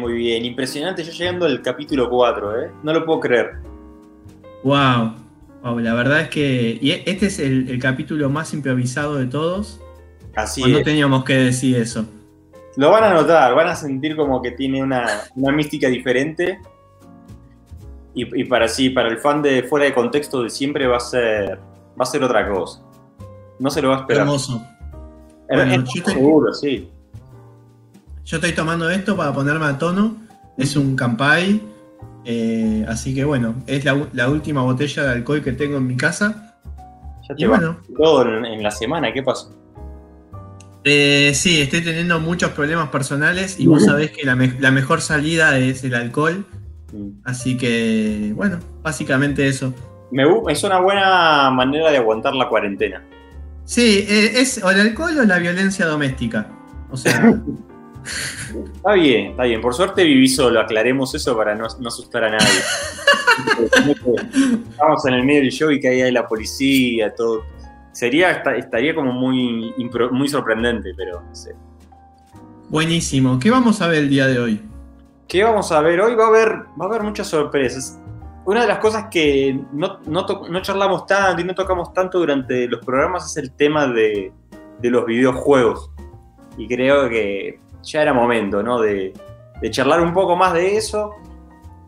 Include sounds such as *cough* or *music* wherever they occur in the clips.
muy bien. Impresionante. Yo llegando al capítulo 4, ¿eh? No lo puedo creer. Wow. la verdad es que. Y este es el, capítulo más improvisado de todos. Así No teníamos que decir eso. Lo van a notar, van a sentir como que tiene una, mística diferente. Y, para sí, para el fan de fuera de contexto de siempre va a ser. Va a ser otra cosa. No se lo va a esperar. Hermoso. seguro, sí. Yo estoy tomando esto para ponerme a tono. Es un Campai. Eh, así que bueno, es la, última botella de alcohol que tengo en mi casa. Ya te y bueno. todo en, la semana, ¿qué pasó? Eh, sí, estoy teniendo muchos problemas personales y vos sabés que la, mejor salida es el alcohol. Mm. Así que, bueno, básicamente eso. Me, es una buena manera de aguantar la cuarentena. Sí, eh, es o el alcohol o la violencia doméstica. O sea, *laughs* Está bien, está bien. Por suerte viví solo, aclaremos eso para no, asustar a nadie. *laughs* Estamos en el medio del show y que ahí hay la policía, todo. Sería, estaría como muy, muy sorprendente, pero no sé. Buenísimo. ¿Qué vamos a ver el día de hoy? ¿Qué vamos a ver hoy? Va a haber, va a haber muchas sorpresas. Una de las cosas que no, charlamos tanto y no tocamos tanto durante los programas es el tema de, de los videojuegos. Y creo que ya era momento, ¿no? De, charlar un poco más de eso.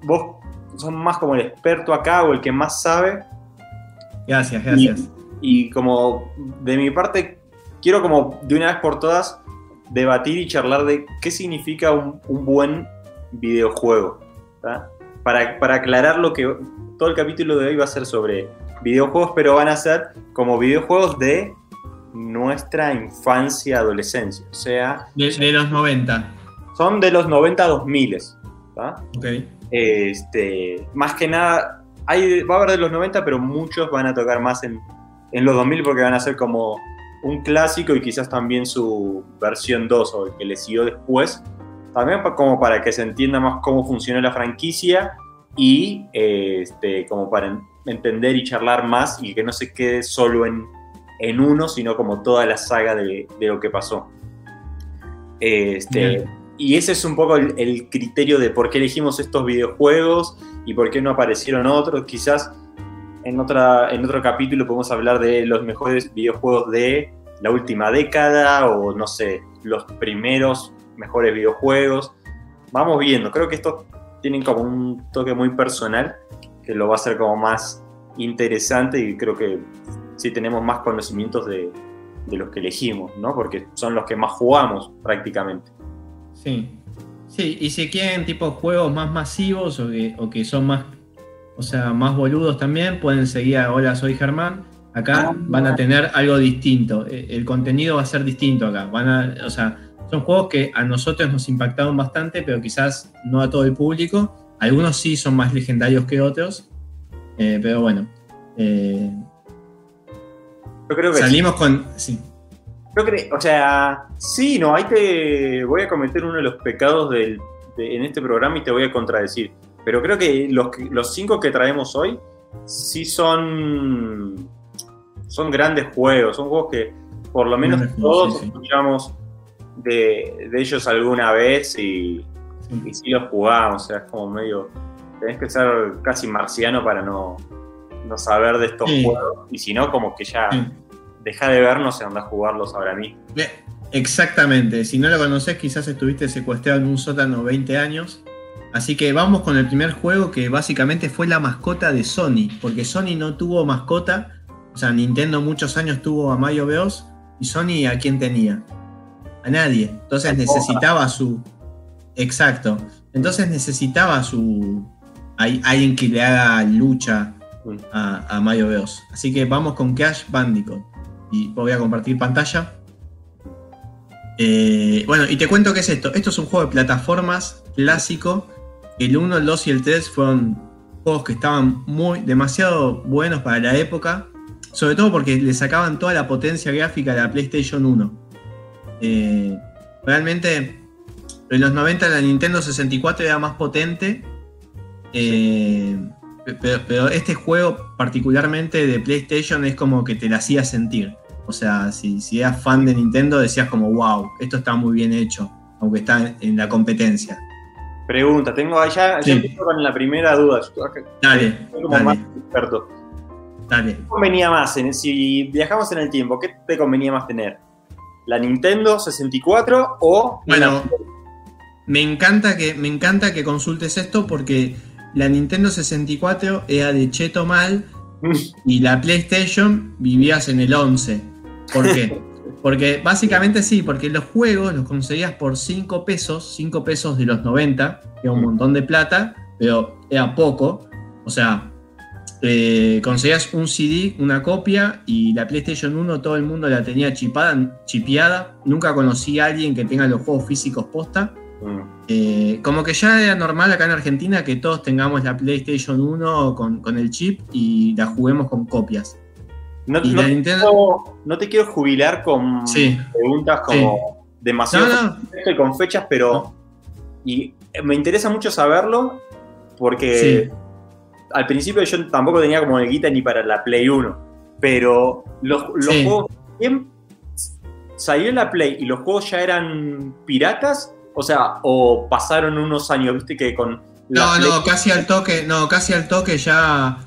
Vos sos más como el experto acá o el que más sabe. Gracias, gracias. Y, como de mi parte, quiero como de una vez por todas debatir y charlar de qué significa un, buen videojuego. Para, para aclarar lo que todo el capítulo de hoy va a ser sobre videojuegos, pero van a ser como videojuegos de nuestra infancia, adolescencia. O sea. De, los 90. Son de los 90 a 2000. Ok. Este, más que nada, hay, va a haber de los 90, pero muchos van a tocar más en, en los 2000 porque van a ser como un clásico y quizás también su versión 2 o el que le siguió después. También como para que se entienda más cómo funciona la franquicia y este, como para entender y charlar más y que no se quede solo en en uno, sino como toda la saga de, lo que pasó. Este, y ese es un poco el, criterio de por qué elegimos estos videojuegos y por qué no aparecieron otros. Quizás en, otra, en otro capítulo podemos hablar de los mejores videojuegos de la última década o no sé, los primeros mejores videojuegos. Vamos viendo, creo que estos tienen como un toque muy personal que lo va a hacer como más interesante y creo que sí tenemos más conocimientos de, los que elegimos, ¿no? Porque son los que más jugamos prácticamente. Sí. Sí, y si quieren tipo juegos más masivos o que, son más, o sea, más boludos también, pueden seguir a Hola, soy Germán. Acá ah, van a tener algo distinto. E, el contenido va a ser distinto acá. Van a, o sea, son juegos que a nosotros nos impactaron bastante, pero quizás no a todo el público. Algunos sí son más legendarios que otros. Eh, pero bueno, eh, creo que Salimos con. Sí. Yo creo, o sea, sí, no, ahí te voy a cometer uno de los pecados del, en este programa y te voy a contradecir. Pero creo que los, los cinco que traemos hoy sí son, son grandes juegos, son juegos que por lo menos todos escuchamos de, ellos alguna vez y, y sí los jugamos, o sea, es como medio, tenés que ser casi marciano para no, no saber de estos juegos y si no, como que ya deja de vernos y anda a jugarlos ahora mismo. Exactamente, si no lo conoces quizás estuviste secuestrado en un sótano 20 años. Así que vamos con el primer juego que básicamente fue la mascota de Sony, porque Sony no tuvo mascota, o sea, Nintendo muchos años tuvo a Mario Bros. y Sony a quién tenía? A nadie. Entonces necesitaba su... Exacto. Entonces necesitaba su... Hay alguien que le haga lucha. A, a Mario Bros. Así que vamos con Crash Bandicoot y voy a compartir pantalla. Eh, bueno, y te cuento qué es esto. Esto es un juego de plataformas clásico. El 1, el 2 y el 3 fueron juegos que estaban muy demasiado buenos para la época. Sobre todo porque le sacaban toda la potencia gráfica de la PlayStation 1. Eh, realmente, en los 90 la Nintendo 64 era más potente. Eh, pero, este juego, particularmente de PlayStation, es como que te la hacía sentir. O sea, si, si eras fan de Nintendo, decías como, wow, esto está muy bien hecho, aunque está en la competencia. Pregunta, tengo allá, Sí. empiezo con la primera duda. Yo acá- Dale, soy como dale. más experto. dale. ¿Qué convenía más? en- si viajamos en el tiempo, ¿qué te convenía más tener? ¿La Nintendo 64 o Bueno, me encanta que, me encanta que consultes esto porque la Nintendo 64 era de cheto mal *laughs* y la PlayStation vivías en el 11. ¿Por qué? *laughs* Porque básicamente sí, porque los juegos los conseguías por 5 pesos, 5 pesos de los 90, que era un montón de plata, pero era poco. O sea, eh, conseguías un CD, una copia, y la PlayStation 1 todo el mundo la tenía chipada, chipeada. Nunca conocí a alguien que tenga los juegos físicos posta. Eh, como que ya era normal acá en Argentina que todos tengamos la PlayStation 1 con, con el chip y la juguemos con copias. No, Y no la te Nintendo- quiero, no te quiero jubilar con Sí. preguntas como demasiado No, no. y con fechas, pero y me interesa mucho saberlo porque Sí. al principio yo tampoco tenía como el guita ni para la Play 1, pero los, los Sí. juegos ¿quién salió la Play y los juegos ya eran piratas, o sea, o pasaron unos años, viste que con No, no, casi al toque, no, casi al toque ya.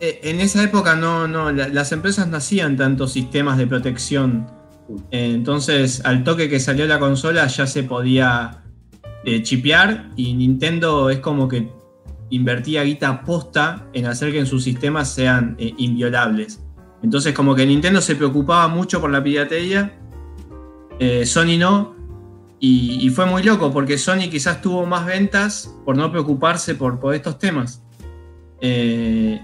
eh, En esa época no, no, la- las empresas no hacían tantos sistemas de protección. Eh, Entonces, al toque que salió la consola ya se podía eh, chipear y Nintendo es como que invertía guita posta en hacer que en sus sistemas sean eh, inviolables. Entonces, como que Nintendo se preocupaba mucho por la piratería, Sony no, y, y fue muy loco porque Sony quizás tuvo más ventas por no preocuparse por, por estos temas. Eh,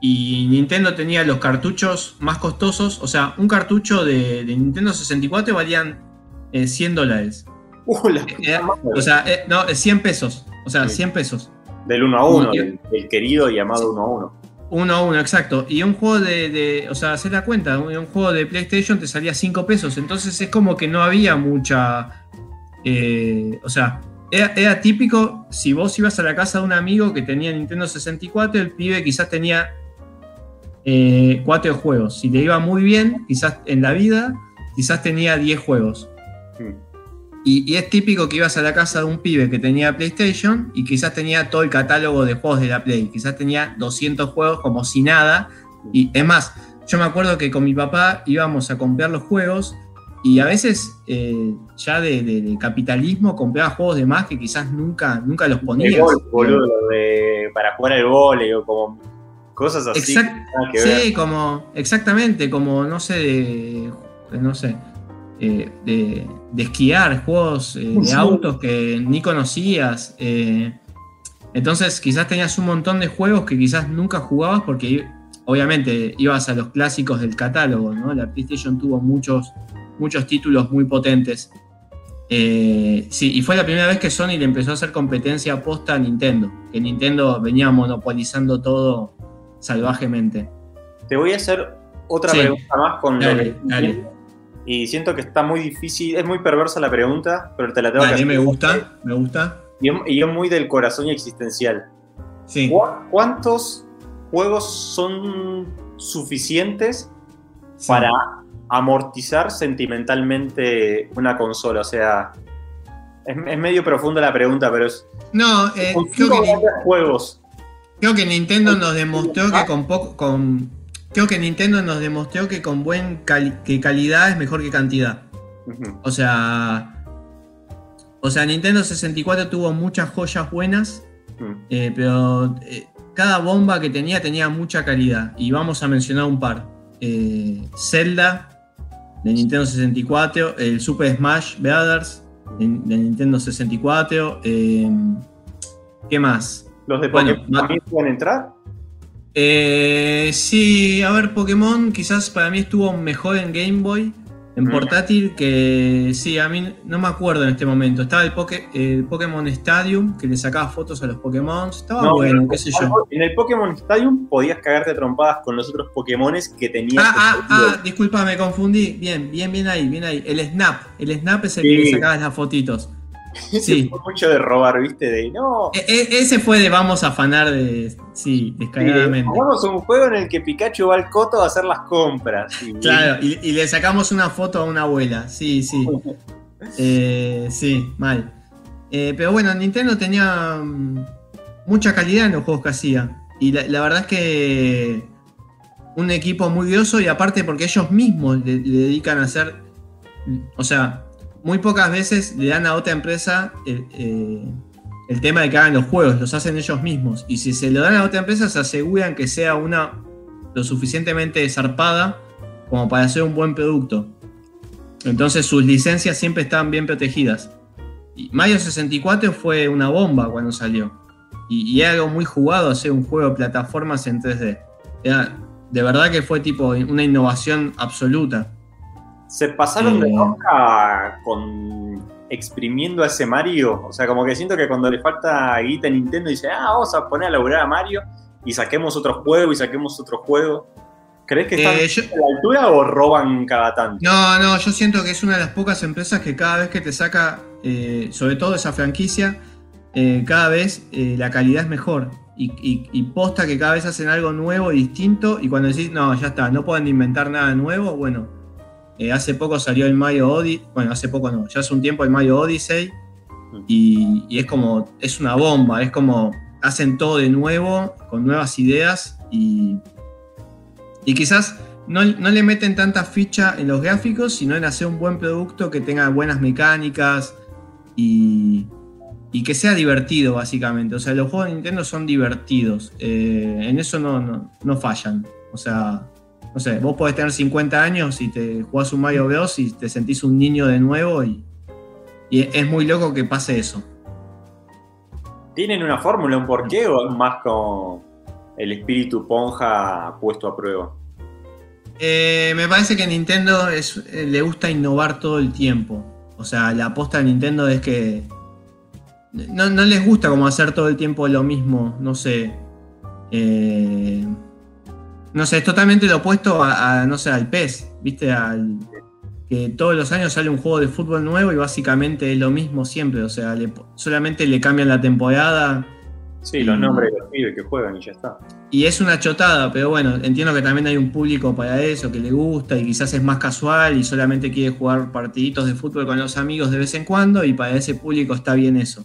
y Nintendo tenía los cartuchos más costosos, o sea, un cartucho de, de Nintendo 64 valían eh, 100 dólares. Uh, la- Eh, o sea, eh, no, eh, 100 pesos. O sea, Sí. 100 pesos. del 1 a 1, y- del, del querido y amado 1 a 1. Uno a uno, exacto. Y un juego de, de- o sea, hacer la cuenta, un, un juego de PlayStation te salía 5 pesos. Entonces es como que no había mucha. Eh, o sea, era, era típico si vos ibas a la casa de un amigo que tenía Nintendo 64, el pibe quizás tenía eh, 4 juegos. Si le iba muy bien, quizás en la vida, quizás tenía 10 juegos. Mm. Y, y es típico que ibas a la casa de un pibe que tenía PlayStation y quizás tenía todo el catálogo de juegos de la Play. Quizás tenía 200 juegos como si nada. Y es más, yo me acuerdo que con mi papá íbamos a comprar los juegos y a veces eh, ya de, de- de capitalismo compraba juegos de más que quizás nunca, nunca los El ponías. gol, boludo, de- para jugar al vole o como cosas así. Exact- nada que ver. Sí, como, exactamente, como, no sé, de, no sé, eh, de, de esquiar, juegos eh, de Sí. autos que ni conocías. eh, entonces quizás tenías un montón de juegos que quizás nunca jugabas porque obviamente ibas a los clásicos del catálogo, ¿no? La PlayStation tuvo muchos, muchos títulos muy potentes. Eh, sí, y fue la primera vez que Sony le empezó a hacer competencia posta a Nintendo, que Nintendo venía monopolizando todo salvajemente. Te voy a hacer otra Sí. pregunta más con lo Dale, de- dale. Y siento que está muy difícil, es muy perversa la pregunta, pero te la tengo que Dale, hacer. me gusta, me gusta. Y es, muy del corazón y existencial. Sí. ¿Cu- ¿Cuántos juegos son suficientes sí. para amortizar sentimentalmente una consola? O sea, es, es medio profunda la pregunta, pero es. No, eh, creo, que, juegos. creo que Nintendo nos demostró que con poco, con, creo que Nintendo nos demostró que con buen cali- que calidad es mejor que cantidad. O sea, o sea, Nintendo 64 tuvo muchas joyas buenas, eh, pero eh, cada bomba que tenía tenía mucha calidad. Y vamos a mencionar un par. Eh, Zelda de Nintendo 64, el Super Smash Brothers de, de Nintendo 64. eh, ¿Qué más? ¿Los de Pokémon también pueden entrar? Eh, sí, a ver, Pokémon quizás para mí estuvo mejor en Game Boy, en portátil, que sí, a mí no me acuerdo en este momento. Estaba el, Poké- el Pokémon Stadium, que le sacaba fotos a los Pokémon. Estaba No, bueno, qué sé yo. En el Pokémon Stadium podías cagarte trompadas con los otros Pokémones que tenías. Ah, ah, ah, disculpa, me confundí. Bien, bien, bien ahí, bien ahí. El Snap, el Snap es el que le sacabas las fotitos. *laughs* sí. Fue mucho de robar, ¿viste? De no. E- e- ese fue de vamos a afanar de. Sí, descaradamente. Hagamos un juego en el que Pikachu va al coto a hacer las compras. Y- Claro, y, y le sacamos una foto a una abuela. Sí, sí. *laughs* Eh, sí, mal. Eh, pero bueno, Nintendo tenía mm, mucha calidad en los juegos que hacía. Y la, la verdad es que un equipo muy groso y aparte porque ellos mismos le, le dedican a hacer, o sea, muy pocas veces le dan a otra empresa eh, eh, el tema de que hagan los juegos, los hacen ellos mismos. Y si se lo dan a otra empresa, se aseguran que sea una lo suficientemente zarpada como para hacer un buen producto. Entonces sus licencias siempre estaban bien protegidas. Y Mario 64 fue una bomba cuando salió. Y, y algo muy jugado hacer un juego de plataformas en 3D. Era, de verdad que fue tipo una innovación absoluta. Se pasaron de Eh. roca con exprimiendo a ese Mario. O sea, como que siento que cuando le falta guita a Nintendo dice, ah, vamos a poner a laburar a Mario y saquemos otro juego y saquemos otro juego. ¿Crees que están Eh, yo- a la altura o roban cada tanto? No, no, yo siento que es una de las pocas empresas que cada vez que te saca, eh, sobre todo esa franquicia, eh, cada vez eh, la calidad es mejor. Y, y- y posta que cada vez hacen algo nuevo y distinto. Y cuando decís, no, ya está, no pueden inventar nada nuevo, bueno. Eh, hace poco salió el Mario Odyssey. Bueno, hace poco no, ya hace un tiempo el Mario Odyssey. Y, y es como, es una bomba, es como hacen todo de nuevo, con nuevas ideas. Y, y quizás no, no le meten tanta ficha en los gráficos, sino en hacer un buen producto que tenga buenas mecánicas y, y que sea divertido, básicamente. O sea, los juegos de Nintendo son divertidos. Eh, en eso no, no, no fallan. O sea, no sé, vos podés tener 50 años y te jugás un Mario Bros. y te sentís un niño de nuevo y, y es muy loco que pase eso. ¿Tienen una fórmula, un porqué o es más con el espíritu ponja puesto a prueba? Eh, me parece que Nintendo es- eh, le gusta innovar todo el tiempo. O sea, la aposta de Nintendo es que no, no les gusta como hacer todo el tiempo lo mismo. No sé. Eh, no sé, es totalmente lo opuesto a, a, no sé, al PES. ¿Viste? Al, que todos los años sale un juego de fútbol nuevo y básicamente es lo mismo siempre. O sea, le- solamente le cambian la temporada. Sí, los nombres de los pibes que juegan y ya está. Y es una chotada, pero bueno, entiendo que también hay un público para eso, que le gusta y quizás es más casual y solamente quiere jugar partiditos de fútbol con los amigos de vez en cuando y para ese público está bien eso.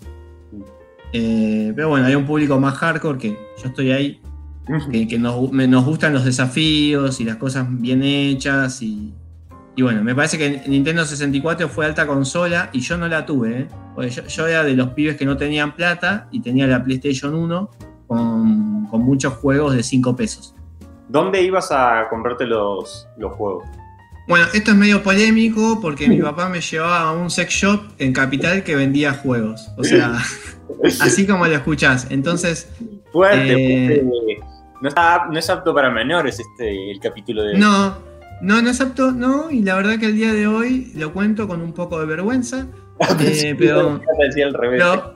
Eh, pero bueno, hay un público más hardcore que yo estoy ahí, que, que nos, me- nos gustan los desafíos y las cosas bien hechas y, y bueno, me parece que Nintendo 64 fue alta consola y yo no la tuve, ¿eh? Porque yo, yo era de los pibes que no tenían plata y tenía la PlayStation 1 con, con muchos juegos de 5 pesos. ¿Dónde ibas a comprarte los, los juegos? Bueno, esto es medio polémico porque mi papá me llevaba a un sex shop en Capital que vendía juegos. O sea, *laughs* así como lo escuchás. Entonces, Fuerte, Eh, fuerte. No, está- no es apto para menores este el capítulo de. no, no, no es apto, no. Y la verdad que el día de hoy lo cuento con un poco de vergüenza. eh, pero- Decía al revés. Pero,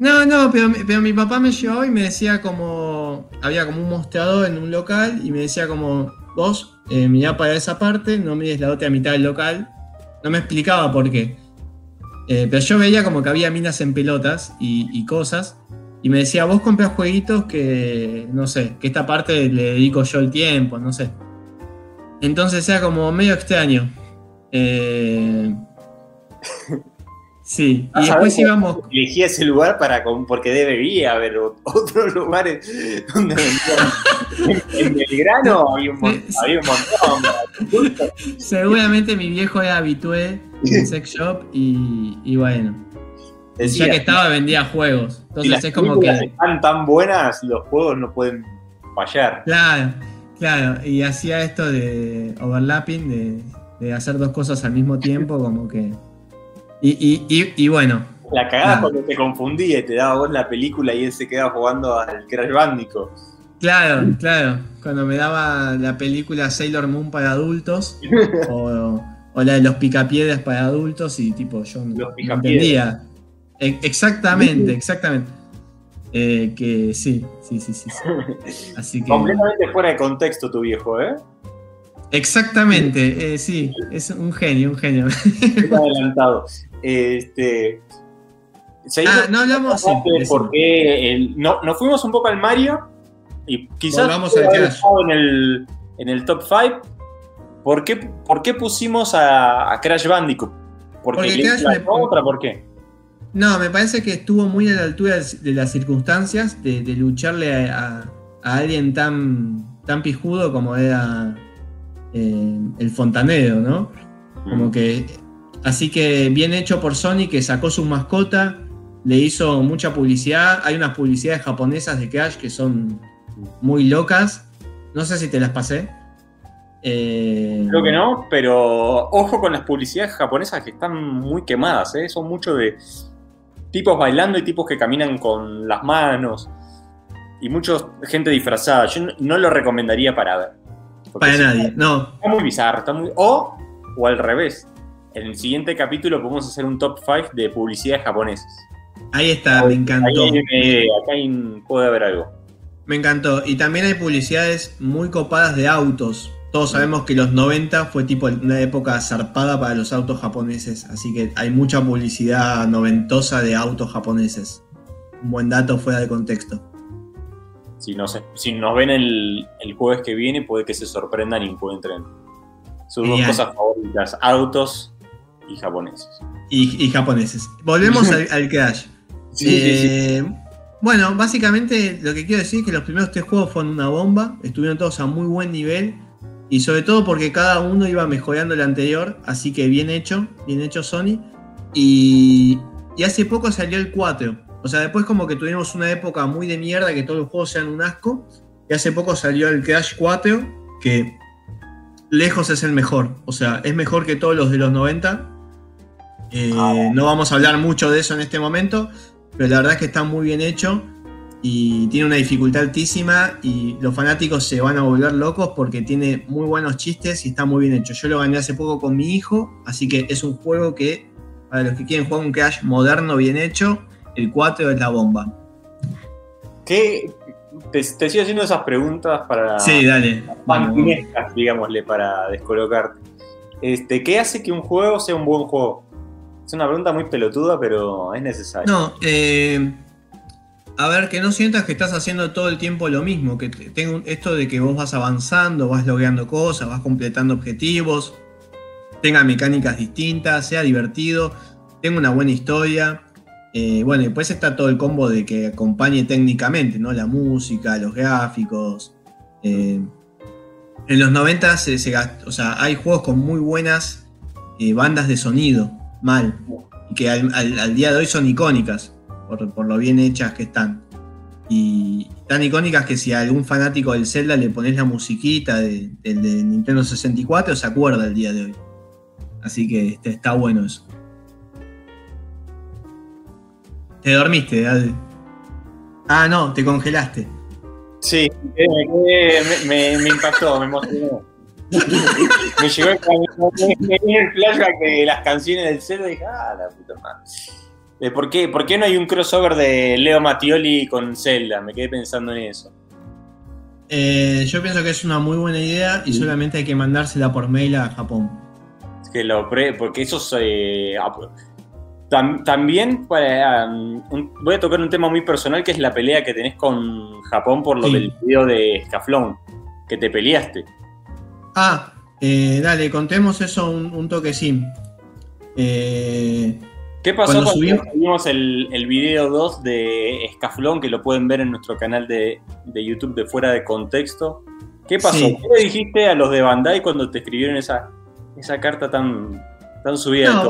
no, no, pero, mi- pero mi papá me llevaba y me decía como. Había como un mostrador en un local y me decía como. Vos eh, mirá para esa parte, no mires la otra mitad del local. No me explicaba por qué. Eh, pero yo veía como que había minas en pelotas y, y cosas. Y me decía, vos compras jueguitos que, no sé, que esta parte le dedico yo el tiempo, no sé. Entonces era como medio extraño. Eh, sí, y Ah, después íbamos Elegí ese lugar para con- porque debería haber *laughs* otros lugares donde en, Belgrano había un, mon- había un montón. *laughs* Seguramente mi viejo era habitué en sex shop y, y bueno, Decía, ya que estaba vendía juegos. Entonces las es como que, están tan buenas, los juegos no pueden fallar. claro, claro, y hacía esto de overlapping, de, de hacer dos cosas al mismo tiempo, como que... Y, y, y, y bueno, La cagada Ah. cuando te confundía y te daba vos la película y él se quedaba jugando al Crash Bandicoot. claro, claro, cuando me daba la película Sailor Moon para adultos *laughs* o, o la de los picapiedras para adultos y tipo yo Los no entendía. Exactamente, exactamente. Eh, que sí, sí, sí, sí. sí. Así que. Completamente fuera de contexto tu viejo, ¿eh? Exactamente, eh, sí, es un genio, un genio. Muy adelantado. Este. Ah, no hablamos, de por qué el- no, nos fuimos un poco al Mario y quizás Volvamos al estado en el, en el top 5. ¿Por qué, por qué pusimos a, a Crash Bandicoot? ¿Porque, Porque me- otra? ¿Por qué? No, me parece que estuvo muy a la altura de las circunstancias de, lucharle a, alguien tan, tan pijudo como era eh, el fontanero, ¿no? Como mm. que. Así que bien hecho por Sony que sacó su mascota, le hizo mucha publicidad. Hay unas publicidades japonesas de Crash que son muy locas. No sé si te las pasé. Eh, Creo que no, pero ojo con las publicidades japonesas que están muy quemadas, ¿eh? son mucho de tipos bailando y tipos que caminan con las manos y mucha gente disfrazada. Yo no, lo recomendaría para ver. Para nadie, no. Está muy bizarro, está muy... O, o al revés. En el siguiente capítulo podemos hacer un top 5 de publicidades japonesas. Ahí está, me encantó. Ahí, acá puede haber algo. Me encantó. Y también hay publicidades muy copadas de autos. Todos sabemos que los 90 fue tipo una época zarpada para los autos japoneses, así que hay mucha publicidad noventosa de autos japoneses. Un buen dato fuera de contexto. Si nos, si nos ven el, jueves que viene, puede que se sorprendan y encuentren sus dos cosas favoritas, autos y japoneses. Y, japoneses. Volvemos al, Crash. *laughs* Eh, bueno, básicamente lo que quiero decir es que los primeros tres juegos fueron una bomba, estuvieron todos a muy buen nivel y sobre todo porque cada uno iba mejorando el anterior, así que bien hecho, bien hecho Sony. Y, hace poco salió el 4. O sea, después como que tuvimos una época muy de mierda, que todos los juegos sean un asco. Y hace poco salió el Crash 4, que lejos es el mejor. O sea, es mejor que todos los de los 90. Eh, ah. No vamos a hablar mucho de eso en este momento, pero la verdad es que está muy bien hecho y tiene una dificultad altísima y los fanáticos se van a volver locos porque tiene muy buenos chistes y está muy bien hecho. Yo lo gané hace poco con mi hijo, así que es un juego que para los que quieren jugar un Crash moderno bien hecho, el 4 es la bomba. ¿Qué? Te, sigo haciendo esas preguntas para... Sí, dale. digámosle, para descolocarte. Este, ¿Qué hace que un juego sea un buen juego? Es una pregunta muy pelotuda, pero es necesaria. No, eh a ver, que no sientas que estás haciendo todo el tiempo lo mismo, que tengo esto de que vos vas avanzando, vas logueando cosas, vas completando objetivos, tenga mecánicas distintas, sea divertido, tenga una buena historia. Eh, bueno, después está todo el combo de que acompañe técnicamente, ¿no? La música, los gráficos. Eh, en los 90 se, o sea, hay juegos con muy buenas eh, bandas de sonido, mal, que al día de hoy son icónicas por, lo bien hechas que están. Y tan icónicas que si a algún fanático del Zelda le pones la musiquita de, Nintendo 64, se acuerda el día de hoy. Así que este, está bueno eso. Te dormiste, Ah, no, te congelaste. Sí, me, me, impactó, me emocionó. *laughs* me llegó el, el flashback de las canciones del Zelda y dije, ah, la puta madre. ¿Por, qué, ¿Por qué no hay un crossover de Leo Mattioli con Zelda? Me quedé pensando en eso. Eh, yo pienso que es una muy buena idea y solamente hay que mandársela por mail a Japón. Es que lo pre, porque eso eh, también um, voy a tocar un tema muy personal que es la pelea que tenés con Japón por lo del video de Scaflón, que te peleaste. Ah, eh, dale, contemos eso un, un toque sí. Eh, ¿Qué pasó cuando, subimos, el, el, video 2 de Escaflón, que lo pueden ver en nuestro canal de, YouTube de Fuera de Contexto? ¿Qué pasó? ¿Qué le dijiste a los de Bandai cuando te escribieron esa, esa carta tan, tan subida? No,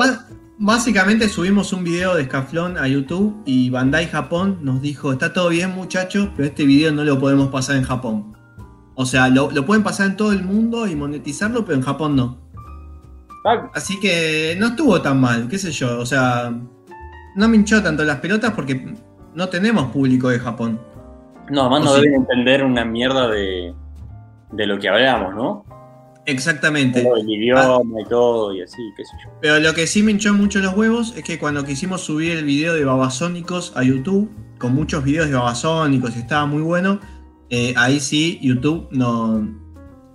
básicamente subimos un video de Escaflón a YouTube y Bandai Japón nos dijo, está todo bien muchachos, pero este video no lo podemos pasar en Japón. O sea, lo, lo pueden pasar en todo el mundo y monetizarlo, pero en Japón no. Así que no estuvo tan mal, qué sé yo. O sea, no me hinchó tanto las pelotas porque no tenemos público de Japón. No, además no deben entender una mierda de, de lo que hablamos, ¿no? Exactamente. el idioma y todo y así, qué sé yo. Pero lo que sí me hinchó mucho los huevos es que cuando quisimos subir el video de babasónicos a YouTube, con muchos videos de babasónicos, estaba muy bueno, eh, ahí sí YouTube no,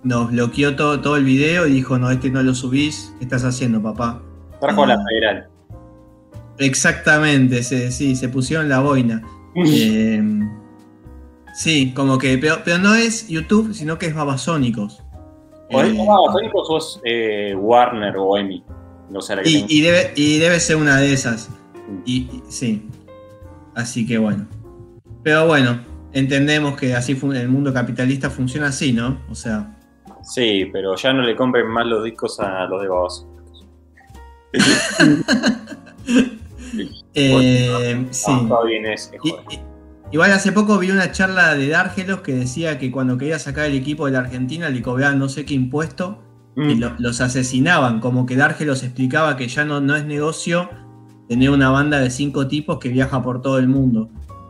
nos bloqueó todo, todo el video y dijo, no, este no lo subís, ¿qué estás haciendo, papá? Trajo la federal. Exactamente, sí, se pusieron la boina. Eh, sí, como que, pero, no es YouTube, sino que es Babasónicos. ¿O es eh, Babasónicos o es eh, Warner o Emi? No sé, y, y, debe, y debe ser una de esas. Y, y- sí. Así que bueno. Pero bueno, entendemos que así el mundo capitalista funciona así, ¿no? O sea, Sí, pero ya no le compren más los discos a los de Babos. *laughs* eh, sí. Ah, bien Y- igual hace poco vi una charla de Dárgelos que decía que cuando quería sacar el equipo de la Argentina le cobraban no sé qué impuesto y Mm. lo- los asesinaban. Como que Dárgelos explicaba que ya no, no es negocio tener una banda de cinco tipos que viaja por todo el mundo.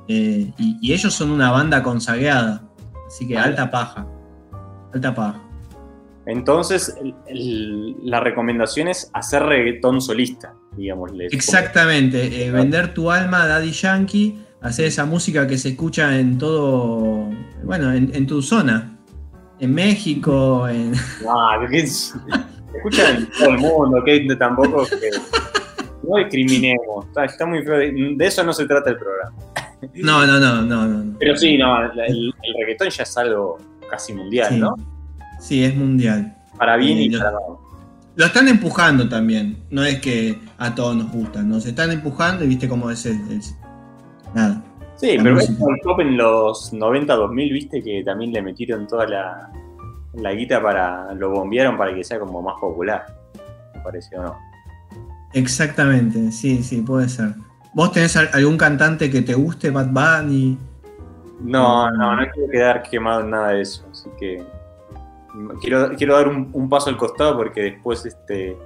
Eh, y, y ellos son una banda consagrada. Así que Vale. alta paja. Alta paja. Entonces, el- el- la recomendación es hacer reggaetón solista, digámosle. Exactamente. eh, vender tu alma a Daddy Yankee. Hacer esa música que se escucha en todo. Bueno, en, en tu zona. En México, en. Ah, que es- escuchan en todo el mundo, que tampoco que no discriminemos. Está, está muy feo. De, eso no se trata el programa. No, no, no, no, no. no. Pero sí, no, el, el reggaetón ya es algo casi mundial, Sí. ¿no? Sí, es mundial. Para bien Sí, y lo- para mal. Lo están empujando también. No es que a todos nos gusta. Nos están empujando y viste cómo es el. el- Nada. Sí, La pero top en los 90-2000, viste, que también le metieron toda la, la guita para. lo bombearon para que sea como más popular. Me parece, ¿o no? Exactamente, sí, sí, puede ser. ¿Vos tenés al- algún cantante que te guste, Bad Bunny? No, no, no quiero quedar quemado en nada de eso, así que quiero, quiero dar un, un paso al costado porque después, este,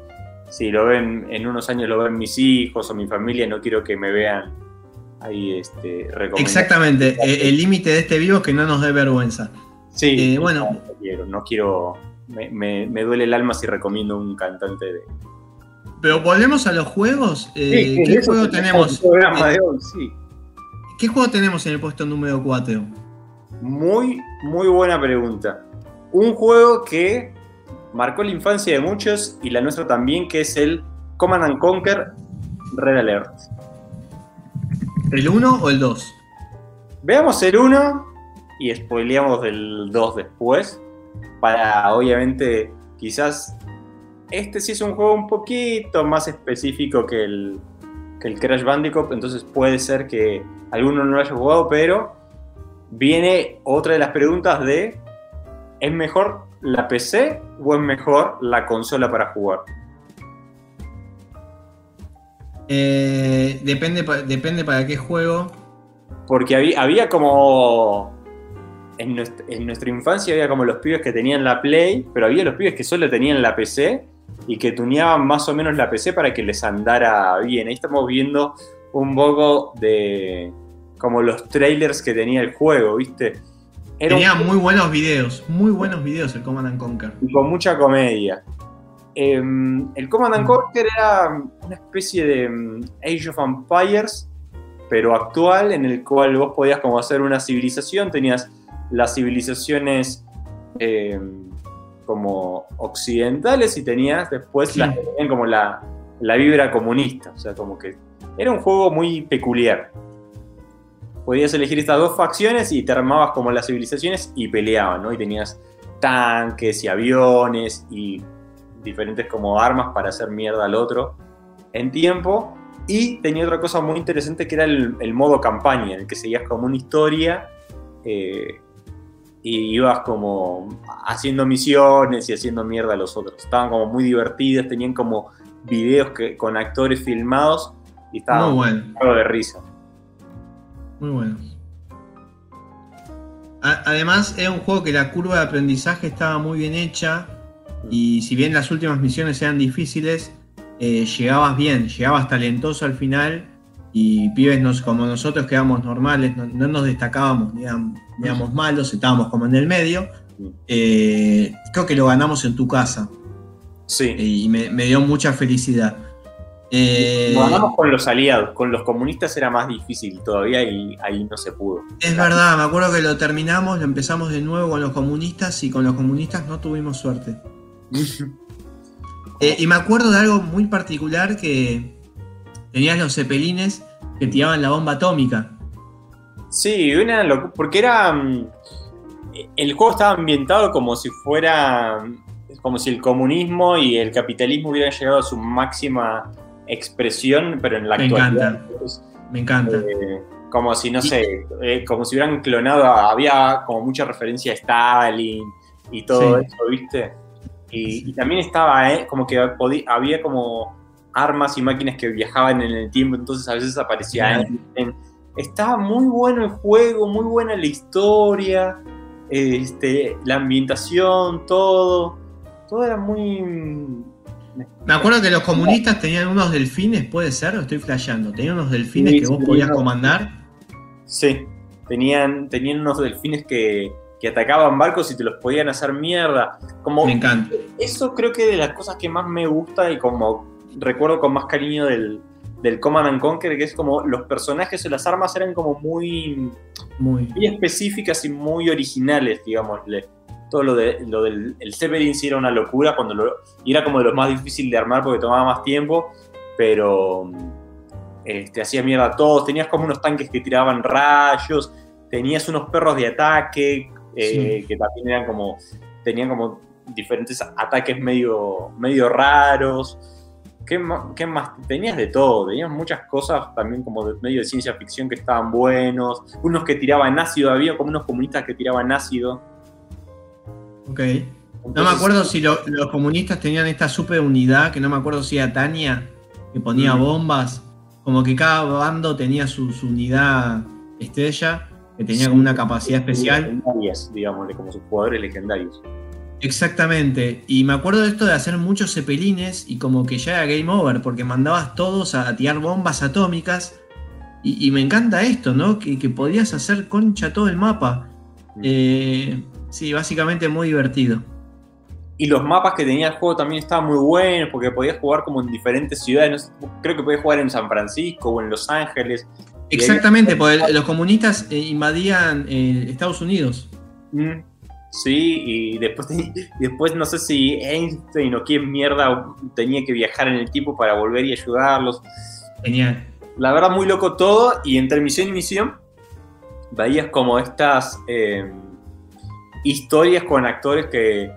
si lo ven, en unos años lo ven mis hijos o mi familia, no quiero que me vean ahí, este. Exactamente, eh, el límite de este vivo es que no nos dé vergüenza. Sí, Eh, bueno. no, quiero, no quiero, me, me- me duele el alma si recomiendo un cantante de... Pero volvemos a los juegos. eh, Sí, ¿Qué juego tenemos? de hoy, sí. ¿Qué juego tenemos en el puesto número 4? Muy, muy buena pregunta. Un juego que marcó la infancia de muchos y la nuestra también, que es el Command and Conquer Red Alert. ¿El 1 o el 2? Veamos el 1 y spoileamos del 2 después. Para, obviamente, quizás este sí es un juego un poquito más específico que el, que el Crash Bandicoot, entonces puede ser que alguno no lo haya jugado, pero viene otra de las preguntas de ¿es mejor la PC o es mejor la consola para jugar? Eh, depende, depende para qué juego. Porque había, había como. En nuestra, en nuestra infancia había como los pibes que tenían la Play, pero había los pibes que solo tenían la PC y que tuneaban más o menos la PC para que les andara bien. Ahí estamos viendo un poco de. como los trailers que tenía el juego, ¿viste? Era un Tenía muy buenos videos, muy buenos videos el Command and Conquer. y con mucha comedia. Em, el Command and Conquer era una especie de em, Age of Empires, pero actual, en el cual vos podías como hacer una civilización, tenías las civilizaciones em, como occidentales y tenías después Sí. las que tenían como la, la vibra comunista, o sea, como que era un juego muy peculiar. Podías elegir estas dos facciones y te armabas como las civilizaciones y peleaban, ¿no? Y tenías tanques y aviones y diferentes como armas para hacer mierda al otro en tiempo. Y tenía otra cosa muy interesante que era el, el modo campaña, en el que seguías como una historia eh, y ibas como haciendo misiones y haciendo mierda a los otros. Estaban como muy divertidas, tenían como videos que, con actores filmados y estaban Muy bueno, de risa. Muy bueno. A- Además, era un juego que la curva de aprendizaje estaba muy bien hecha. Y si bien las últimas misiones eran difíciles, eh, llegabas bien, llegabas talentoso al final. Y pibes nos, como nosotros que éramos normales, no, no nos destacábamos, ni éramos, ni éramos malos, estábamos como en el medio. Eh, creo que lo ganamos en tu casa. Sí. Y me, me dio mucha felicidad. Eh, ganamos con los aliados, con los comunistas era más difícil todavía y ahí no se pudo. Es verdad, me acuerdo que lo terminamos, lo empezamos de nuevo con los comunistas y con los comunistas no tuvimos suerte. *laughs* Eh, y me acuerdo de algo muy particular que tenías los cepelines que tiraban la bomba atómica. Sí, una porque era. mm, El juego estaba ambientado como si fuera. como si el comunismo y el capitalismo hubieran llegado a su máxima expresión, pero en la Me actualidad. encanta. Me encanta. eh, como si, no sé, eh, como si hubieran clonado, había como mucha referencia a Stalin y todo Sí. eso, ¿viste? Y, y también estaba, eh, como que había como armas y máquinas que viajaban en el tiempo, entonces a veces aparecía Claro. Einstein. Estaba muy bueno el juego, muy buena la historia, este, la ambientación, todo. Todo era muy... Me acuerdo que los comunistas tenían unos delfines, puede ser, o estoy flasheando. Tenían unos delfines Sí, que vos podías comandar. Sí, tenían, tenían unos delfines que, que atacaban barcos y te los podían hacer mierda. Como, Me encanta. eso creo que de las cosas que más me gusta y como recuerdo con más cariño del, del Command and Conquer, que es como los personajes o las armas eran como muy, Muy. muy específicas y muy originales, digámosle. Todo lo, de, lo del el Zeppelin sí era una locura, cuando lo, y era como de los más difíciles de armar porque tomaba más tiempo, pero este, hacía mierda a todos. Tenías como unos tanques que tiraban rayos, tenías unos perros de ataque eh, Sí. que también eran como, tenían como diferentes ataques medio, medio raros. ¿Qué más, ¿Qué más? Tenías de todo, tenías muchas cosas también como de medio de ciencia ficción que estaban buenos, unos que tiraban ácido, había como unos comunistas que tiraban ácido. Ok. No me acuerdo si lo- los comunistas tenían esta super unidad, que no me acuerdo si era Tania, que ponía bombas. Como que cada bando tenía su, su unidad estrella, que tenía Sí. como una capacidad especial. Legendarias, digámosle, como sus jugadores legendarios. Exactamente. Y me acuerdo de esto de hacer muchos cepelines y como que ya era game over, porque mandabas todos a tirar bombas atómicas. Y, y me encanta esto, ¿no? Que, que podías hacer concha todo el mapa. Eh, sí, básicamente muy divertido. Y los mapas que tenía el juego también estaban muy buenos porque podías jugar como en diferentes ciudades. Creo que podías jugar en San Francisco o en Los Ángeles. Exactamente, porque los comunistas eh, invadían eh, Estados Unidos. Mm, Sí, y después, *laughs* después no sé si Einstein o quién mierda tenía que viajar en el tiempo para volver y ayudarlos. Genial. La verdad, muy loco todo. Y entre misión y misión, veías como estas eh, historias con actores que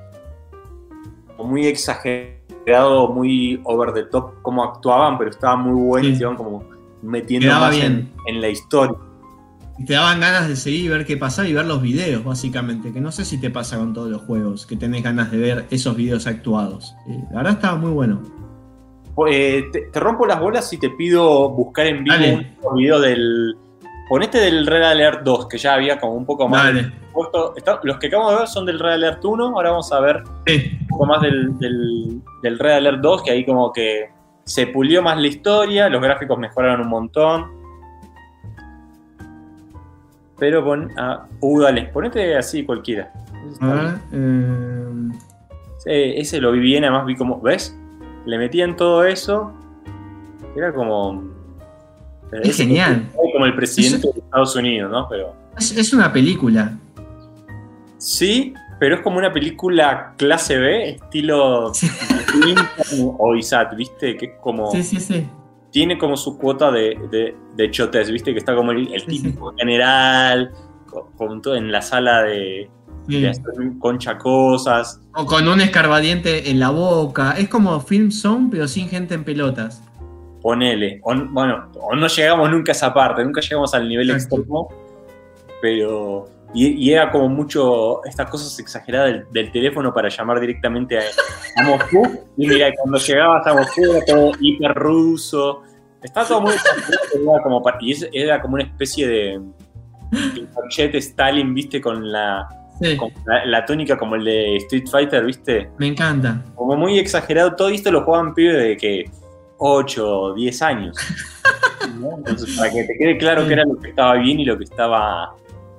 muy exagerado, muy over the top, como actuaban, pero estaban muy buenos Sí. y se iban como metiendo Quedaba más en, bien. en la historia. Y te daban ganas de seguir y ver qué pasaba y ver los videos, básicamente. Que no sé si te pasa con todos los juegos, que tenés ganas de ver esos videos actuados. Eh, la verdad estaba muy bueno. Eh, te, te rompo las bolas y te pido buscar en vivo Dale. un video del. Ponete del Red Alert 2, que ya había como un poco más. Dale. Está- los que acabamos de ver son del Red Alert 1, ahora vamos a ver Sí. un poco más del, del, del Red Alert 2, que ahí como que se pulió más la historia, los gráficos mejoraron un montón. Pero pon. uh, dale, ponete así cualquiera. A eh, ese lo vi bien, además vi como, ¿ves? Le metían todo eso. Era como. Es genial. Como el presidente de Estados Unidos, ¿no? Pero. es, es una película. Sí, pero es como una película clase B, estilo o Isaac, ¿viste? Que es como. Sí, sí, sí. Tiene como su cuota de, de, de chotes, ¿viste? Que está como el, el Sí, sí. típico general, con, con todo en la sala de, Sí. de hacer concha cosas. O con un escarbadiente en la boca. Es como Film Zone, pero sin gente en pelotas. ponele. O, bueno, o no llegamos nunca a esa parte, nunca llegamos al nivel Exacto. extremo, pero. Y, y era como mucho estas cosas exageradas del, del teléfono para llamar directamente a, a Moscú. Y mira, cuando llegabas a Moscú era todo hiper ruso. Estaba todo muy exagerado, era como, y era como una especie de Pinochet Stalin, viste, con la, Sí, con la, la tónica como el de Street Fighter, viste me encanta. como muy exagerado. Todo esto lo jugaban pibes de que 8 o 10 años. *laughs* ¿no? Entonces, para que te quede claro Sí. que era lo que estaba bien y lo que estaba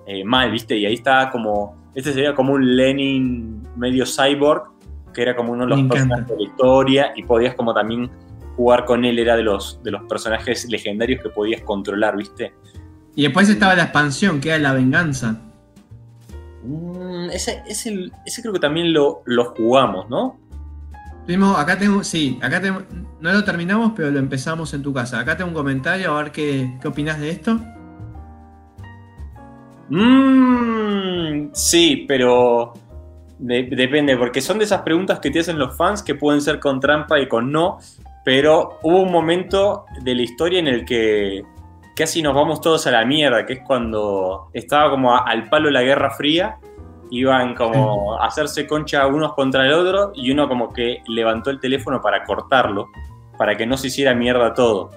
eh, mal, ¿viste? Y ahí estaba como. Este sería como un Lenin medio cyborg, que era como uno de los Me encanta. personajes de la historia, y podías como también jugar con él, era de los, de los personajes legendarios que podías controlar, ¿viste? Y después estaba la expansión, que era la venganza. Mm, ese, ese, ese creo que también lo, lo jugamos, ¿no? Tuvimos- acá tengo, sí, acá tengo, no lo terminamos, pero lo empezamos en tu casa. Acá tengo un comentario, a ver qué, qué opinás de esto. Mm, sí, pero de- depende, porque son de esas preguntas que te hacen los fans que pueden ser con trampa y con no. pero hubo un momento de la historia en el que casi nos vamos todos a la mierda, que es cuando estaba como al palo la Guerra Fría, iban como a hacerse concha unos contra el otro y uno como que levantó el teléfono para cortarlo, para que no se hiciera mierda todo.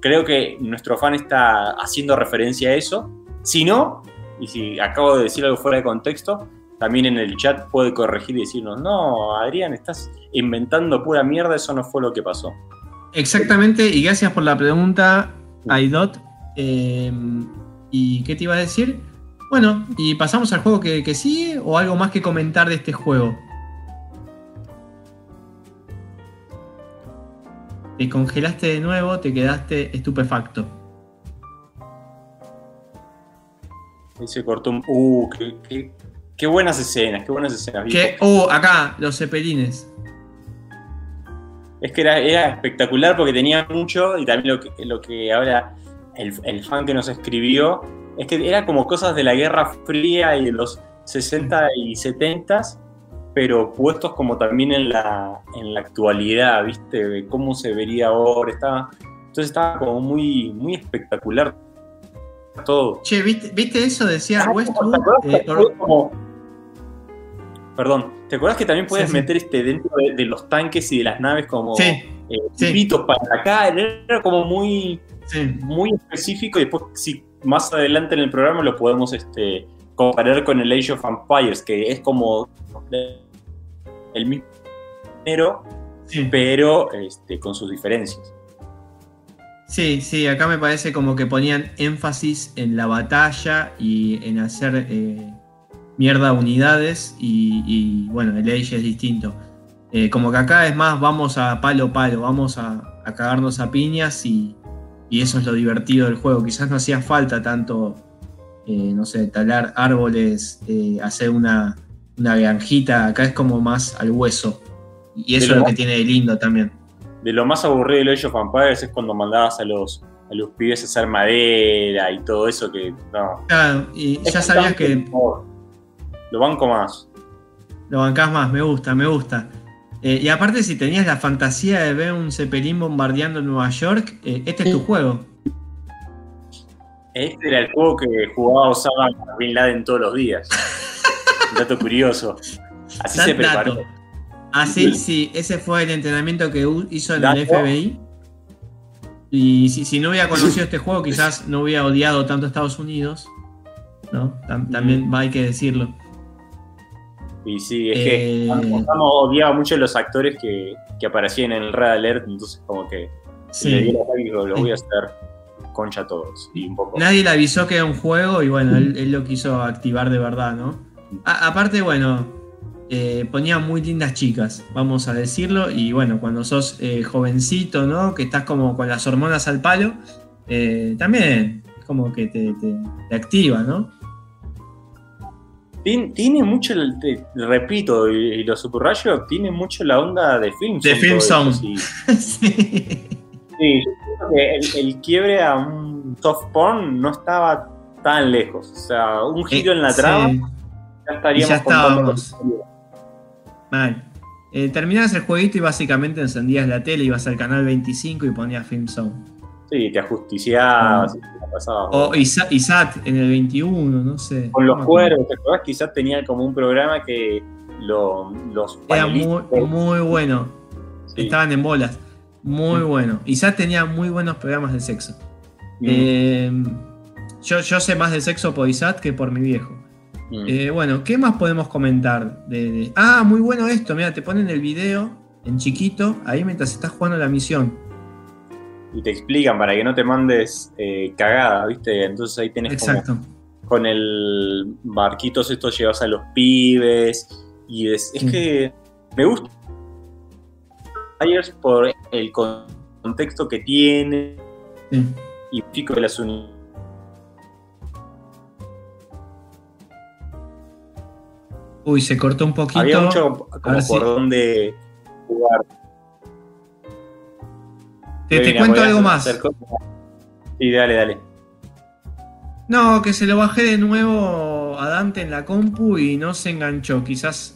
Creo que nuestro fan está haciendo referencia a eso. Si no, y si acabo de decir algo fuera de contexto, también en el chat puede corregir y decirnos, no, Adrián, estás inventando pura mierda, eso no fue lo que pasó. Exactamente, y gracias por la pregunta, Aidot. Eh, ¿Y qué te iba a decir? Bueno, y pasamos al juego que, que sigue o algo más que comentar de este juego. Te congelaste de nuevo, te quedaste estupefacto. Y se cortó un. Uh, qué, qué- qué buenas escenas, qué buenas escenas. ¿Qué? Oh, acá, los cepelines. Es que era, era espectacular porque tenía mucho y también lo que, lo que ahora el, el fan que nos escribió es que era como cosas de la Guerra Fría y de los 60 y 70 pero puestos como también en la, en la actualidad, ¿viste? De cómo se vería ahora. Estaba, entonces estaba como muy, muy espectacular todo. Che, ¿viste, viste eso? Decía Ah, Westwood. ¿te acordás eh, or- como- Perdón, ¿te acuerdas que también puedes Sí, sí. meter este dentro de, de los tanques y de las naves como Sí, eh, para acá? Era como muy, sí. muy específico y después si más adelante en el programa lo podemos este, comparar con el Age of Empires, que es como el mismo género, sí. pero este, con sus diferencias. Sí, sí, acá me parece como que ponían énfasis en la batalla y en hacer eh, mierda unidades y, y, bueno, el Age es distinto. Eh, como que acá es más, vamos a palo palo, vamos a, a cagarnos a piñas y, y eso es lo divertido del juego. Quizás no hacía falta tanto, eh, no sé, talar árboles, eh, hacer una, una granjita, acá es como más al hueso. Y eso Pero es lo que tiene de lindo también. De lo más aburrido del Age of Empires es cuando mandabas a los, a los pibes a hacer madera y todo eso que no. Claro, y Es ya sabías que mejor. Lo banco más. Lo bancás más, me gusta, me gusta. Eh, y aparte, si tenías la fantasía de ver un Zeppelin bombardeando Nueva York, eh, este es tu juego. Este era el juego que jugaba Osama Bin Laden todos los días. *laughs* Un dato curioso. Así se preparó. dato. Así, sí, ese fue el entrenamiento que hizo en el. FBI. Y si, si no hubiera conocido este juego, quizás no hubiera odiado tanto a Estados Unidos. ¿no? Tam- también hay que decirlo. Y sí, es Eh, que Osama odiaba mucho a los actores que, que aparecían en el Red Alert, entonces como que le Sí. dio ataque y dijo, los voy a hacer concha a todos. Y un poco. Nadie le avisó que era un juego y bueno, él, él lo quiso activar de verdad, ¿no? A- aparte, bueno, eh, ponía muy lindas chicas, vamos a decirlo, y bueno, cuando sos eh, jovencito, ¿no? Que estás como con las hormonas al palo, eh, también es como que te, te- te activa, ¿no? Tien- Tiene mucho, el- te- repito, y, y lo subrayo, tiene mucho la onda de film. De Film Zone. sí. *laughs* sí. Sí, yo creo que el, el quiebre a un soft porn no estaba tan lejos. O sea, un giro en la trama, Sí, ya estaríamos Y ya estábamos. Mal. Eh, terminabas el jueguito y básicamente encendías la tele, ibas al canal 25 y ponías Film Zone. Sí, te ajusticiabas, pasabas. O Isa- ISAT en el 21, no sé. Con los cuervos, ¿te acordás? Quizás tenía como un programa que lo- los Era muy, muy bueno. sí. Estaban en bolas. Muy bueno. ISAT tenía muy buenos programas de sexo. Mm, Eh, yo, yo sé más de sexo por ISAT que por mi viejo. Mm. Eh, bueno, ¿qué más podemos comentar? De, de- Ah, muy bueno esto. Mira, te ponen el video en chiquito ahí mientras estás jugando la misión. y te explican para que no te mandes eh, cagada, ¿viste? Entonces ahí tenés como con el barquitos esto llevas a los pibes y es, es que me gusta por el con- contexto que tiene Sí. y pico de las unidades Uy, se cortó un poquito. había mucho como por dónde jugar Te, te cuento algo más. sí dale dale No, que se lo bajé de nuevo a Dante en la compu y no se enganchó. Quizás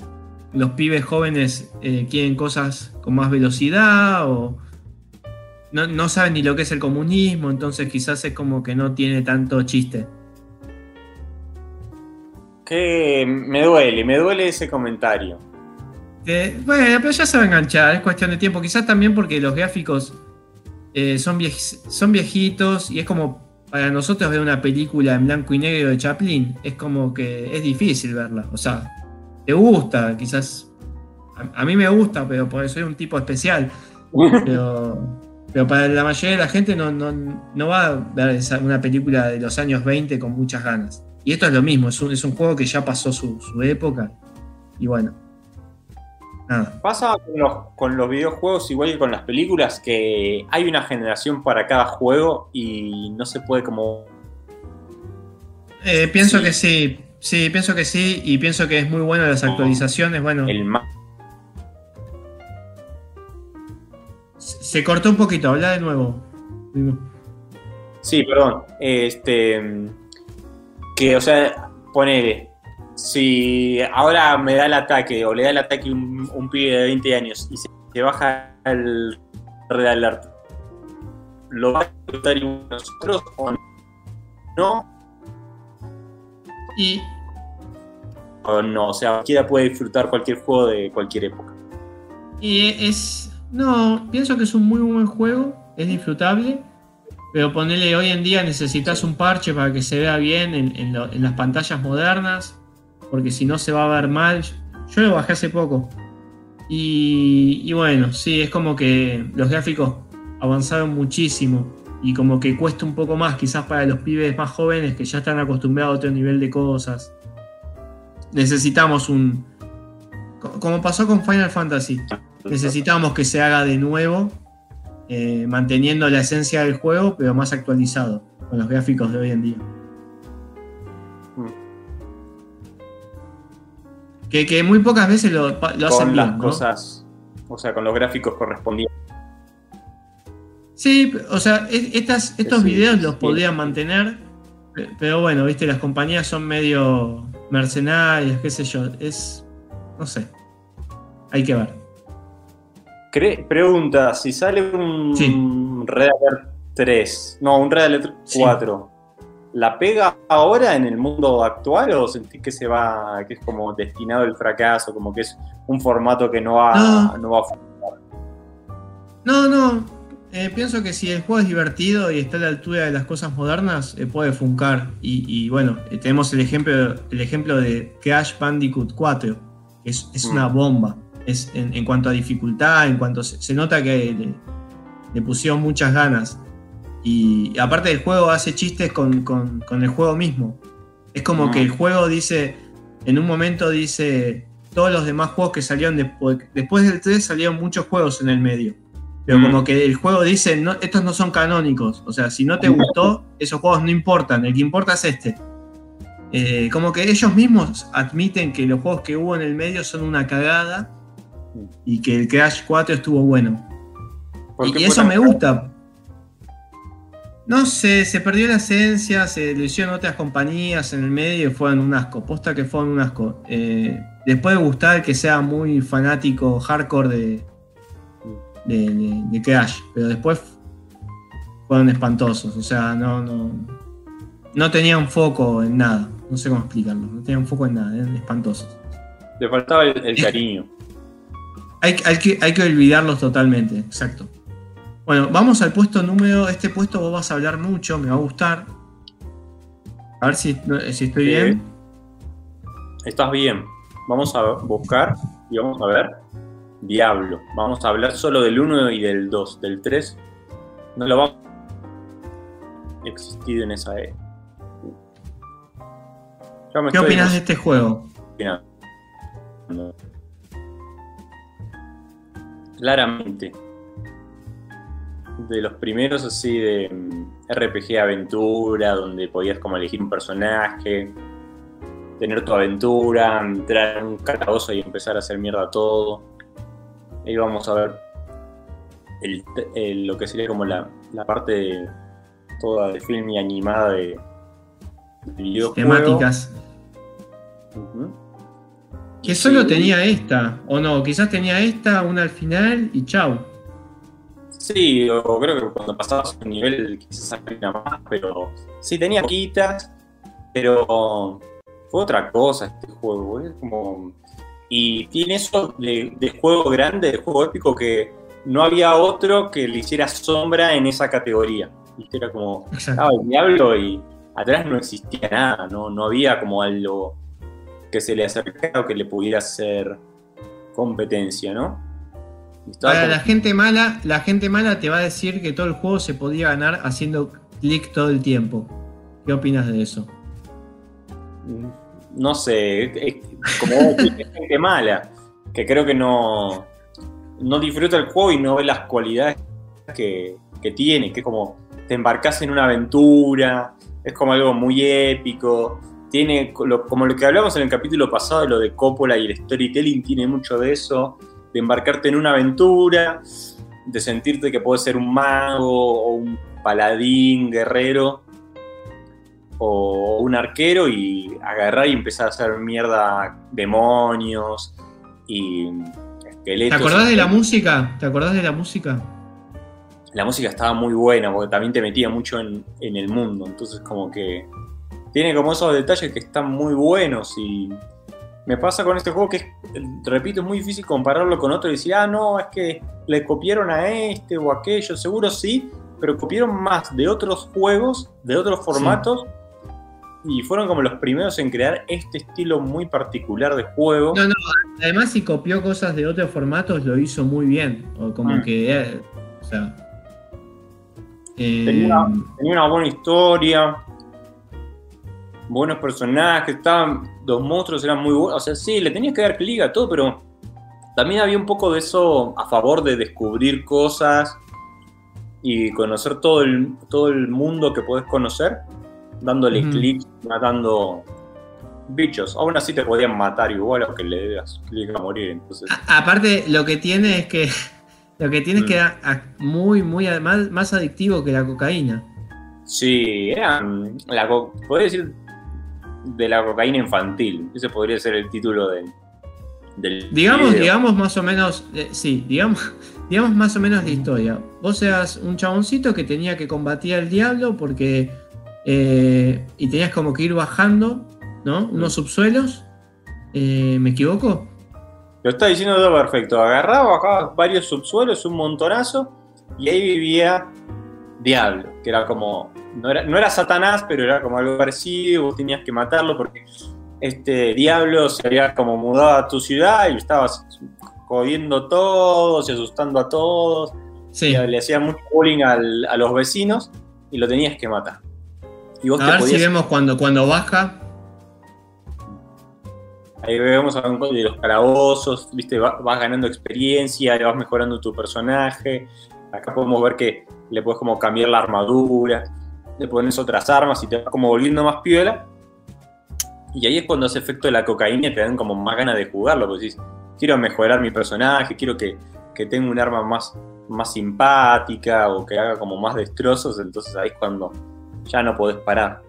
los pibes jóvenes eh, quieren cosas con más velocidad o, no, no saben ni lo que es el comunismo, entonces quizás es como que no tiene tanto chiste. Que me duele, me duele ese comentario. Eh, bueno, pero ya se va a enganchar, es cuestión de tiempo. Quizás también porque los gráficos eh, son, viej- son viejitos y es como para nosotros ver una película en blanco y negro de Chaplin, es como que es difícil verla. O sea, te gusta, quizás. A, a mí me gusta, pero porque soy un tipo especial. *laughs* Pero, pero para la mayoría de la gente no, no, no va a ver esa- una película de los años 20 con muchas ganas. Y esto es lo mismo, es un, es un juego que ya pasó su, su época. Y bueno. Nada. Pasa con los, con los videojuegos igual que con las películas, que hay una generación para cada juego y no se puede como... Eh, pienso Sí. que sí, sí, pienso que sí, y pienso que es muy bueno las actualizaciones. Bueno, El más... se cortó un poquito, habla de nuevo. Sí, perdón. Este... Que, o sea, ponele... Si ahora me da el ataque o le da el ataque un, un pibe de 20 años y se, se baja el Red Alert, ¿lo va a que nosotros o no? Y O no, o sea, cualquiera puede disfrutar cualquier juego de cualquier época. Y es. No, pienso que es un muy buen juego, es disfrutable, pero ponerle hoy en día necesitas un parche para que se vea bien en, en lo- en las pantallas modernas, porque si no se va a ver mal. Yo lo bajé hace poco. Y, y bueno, sí, es como que los gráficos avanzaron muchísimo y como que cuesta un poco más, quizás para los pibes más jóvenes que ya están acostumbrados a otro nivel de cosas. Necesitamos un. co- Como pasó con Final Fantasy, necesitamos que se haga de nuevo, eh, manteniendo la esencia del juego, pero más actualizado, con los gráficos de hoy en día. Mm. Que, que muy pocas veces lo, lo hacen con las bien, ¿no? cosas, o sea, con los gráficos correspondientes. Sí, o sea, es- estas, estos Sí, videos los sí. podrían mantener, pe- pero bueno, viste, las compañías son medio mercenarias, qué sé yo, es, no sé, hay que ver. Cre- pregunta, si sale un Sí. Red Alert 3, no, un Red Alert Sí. 4, ¿la pega ahora en el mundo actual o sentís que se va, que es como destinado al fracaso, como que es un formato que no va, No. no va a funcionar? No, no. eh, pienso que si el juego es divertido y está a la altura de las cosas modernas, eh, puede funcar. Y, y bueno, eh, tenemos el ejemplo, el ejemplo de Crash Bandicoot 4, que es, es Mm. una bomba. Es en, en cuanto a dificultad, en cuanto se, se nota que le, le pusieron muchas ganas. Y aparte del juego hace chistes con, con- con el juego mismo. Es como que el juego dice, en un momento dice, todos los demás juegos que salieron después, después del 3 salieron muchos juegos en el medio. Pero Mm. como que el juego dice, no, estos no son canónicos. O sea, si no te gustó, esos juegos no importan. El que importa es este. Eh, como que ellos mismos admiten que los juegos que hubo en el medio son una cagada y que el Crash 4 estuvo bueno. ¿Por Y, eso me gusta. No sé, se perdió la esencia, se lo hicieron otras compañías en el medio y fueron un asco. Posta que fueron un asco. Eh, les puede gustar que sea muy fanático hardcore de, de, de- de Crash, pero después fueron espantosos. O sea, no, no, no tenían foco en nada. No sé cómo explicarlo. No tenían foco en nada, eran espantosos. Le faltaba el, el cariño. Hay, hay que, hay que olvidarlos totalmente, exacto. Bueno, vamos al puesto número. Este puesto vos vas a hablar mucho, me va a gustar. A ver si, no- si estoy bien. Estás bien. Vamos a buscar y vamos a ver. Diablo. Vamos a hablar solo del 1 y del 2. Del 3 no lo vamos a existir en esa E. ¿Qué opinas de este juego? emocionando. Claramente. De los primeros así de mm, RPG aventura, donde podías como elegir un personaje, tener tu aventura, entrar en un calabozo y empezar a hacer mierda todo. Ahí vamos a ver el- el- lo que sería como la, la parte de- toda de film y animada de, del videojuego. Temáticas. Que solo tenía esta, o no, quizás tenía esta, una al final y chau. Sí, o creo que cuando pasabas un nivel quizás había más, pero sí tenía quitas, pero fue otra cosa este juego, es como... Y tiene eso de, de juego grande, de juego épico, que no había otro que le hiciera sombra en esa categoría. ¿Viste? Era como, ah, el diablo y atrás no existía nada, no, no había como algo que se le acercara o que le pudiera hacer competencia, ¿no? Como- la gente mala, la gente mala te va a decir que todo el juego se podía ganar haciendo clic todo el tiempo. ¿Qué opinas de eso? no sé, es- como gente mala, que creo que no, no disfruta el juego y no ve las cualidades que, que tiene, que es como te embarcas en una aventura, es como algo muy épico, tiene como lo que hablamos en el capítulo pasado, lo de Coppola y el storytelling, tiene mucho de eso, de embarcarte en una aventura, de sentirte que puedes ser un mago o un paladín, guerrero, o un arquero y agarrar y empezar a hacer mierda demonios y ¿Te esqueletos. acordás de la música? ¿Te acordás de la música? La música estaba muy buena porque también te metía mucho en, en el mundo, entonces como que tiene como esos detalles que están muy buenos y me pasa con este juego que, es, repito, es muy difícil compararlo con otro y decir, ah, no, es que le copiaron a este o aquello, seguro sí, pero copiaron más de otros juegos, de otros formatos, y fueron como los primeros en crear este estilo muy particular de juego. No, no, además si copió cosas de otros formatos lo hizo muy bien. O como Mm. que, eh, o sea... eh, Tenía- Tenía una buena historia, buenos personajes, estaban, los monstruos eran muy buenos. O sea, sí, le tenías que dar clic a todo, pero también había un poco de eso a favor de descubrir cosas y conocer todo el, todo el mundo que podés conocer, dándole Ujú. clic, matando bichos. Aún así te podían matar igual, aunque le das clic a morir. Entonces, a- aparte, lo que tiene es que... *laughs* Lo que tiene es Mm. que era a- muy, muy más, más adictivo que la cocaína. Sí, era. mm, La, co- podría decir de la cocaína infantil. Ese podría ser el título del. del Digamos, video. digamos más o menos, eh, sí, digamos, *laughs* digamos más o menos la historia. Vos eras un chaboncito que tenía que combatir al diablo porque eh, y tenías como que ir bajando, ¿no? Unos subsuelos. Eh, ¿Me equivoco? Lo está diciendo todo perfecto. Agarraba, bajaba varios subsuelos, un montonazo, y ahí vivía Diablo, que era como. No era, no era Satanás, pero era como algo parecido. Vos tenías que matarlo porque este Diablo se había como mudado a tu ciudad y estabas jodiendo todos y asustando a todos. Sí. y le hacía mucho bullying al- a los vecinos y lo tenías que matar. Y vos A te ver si vemos cuando, cuando baja. ahí vemos a un de los calabozos, viste, Va- vas ganando experiencia, vas mejorando tu personaje. Acá podemos ver que le puedes como cambiar la armadura, le pones otras armas y te vas como volviendo más piola. Y ahí es cuando hace efecto de la cocaína y te dan como más ganas de jugarlo, porque decís, quiero mejorar mi personaje, quiero que, que tenga un arma más, más simpática o que haga como más destrozos, entonces ahí es cuando ya no podés parar.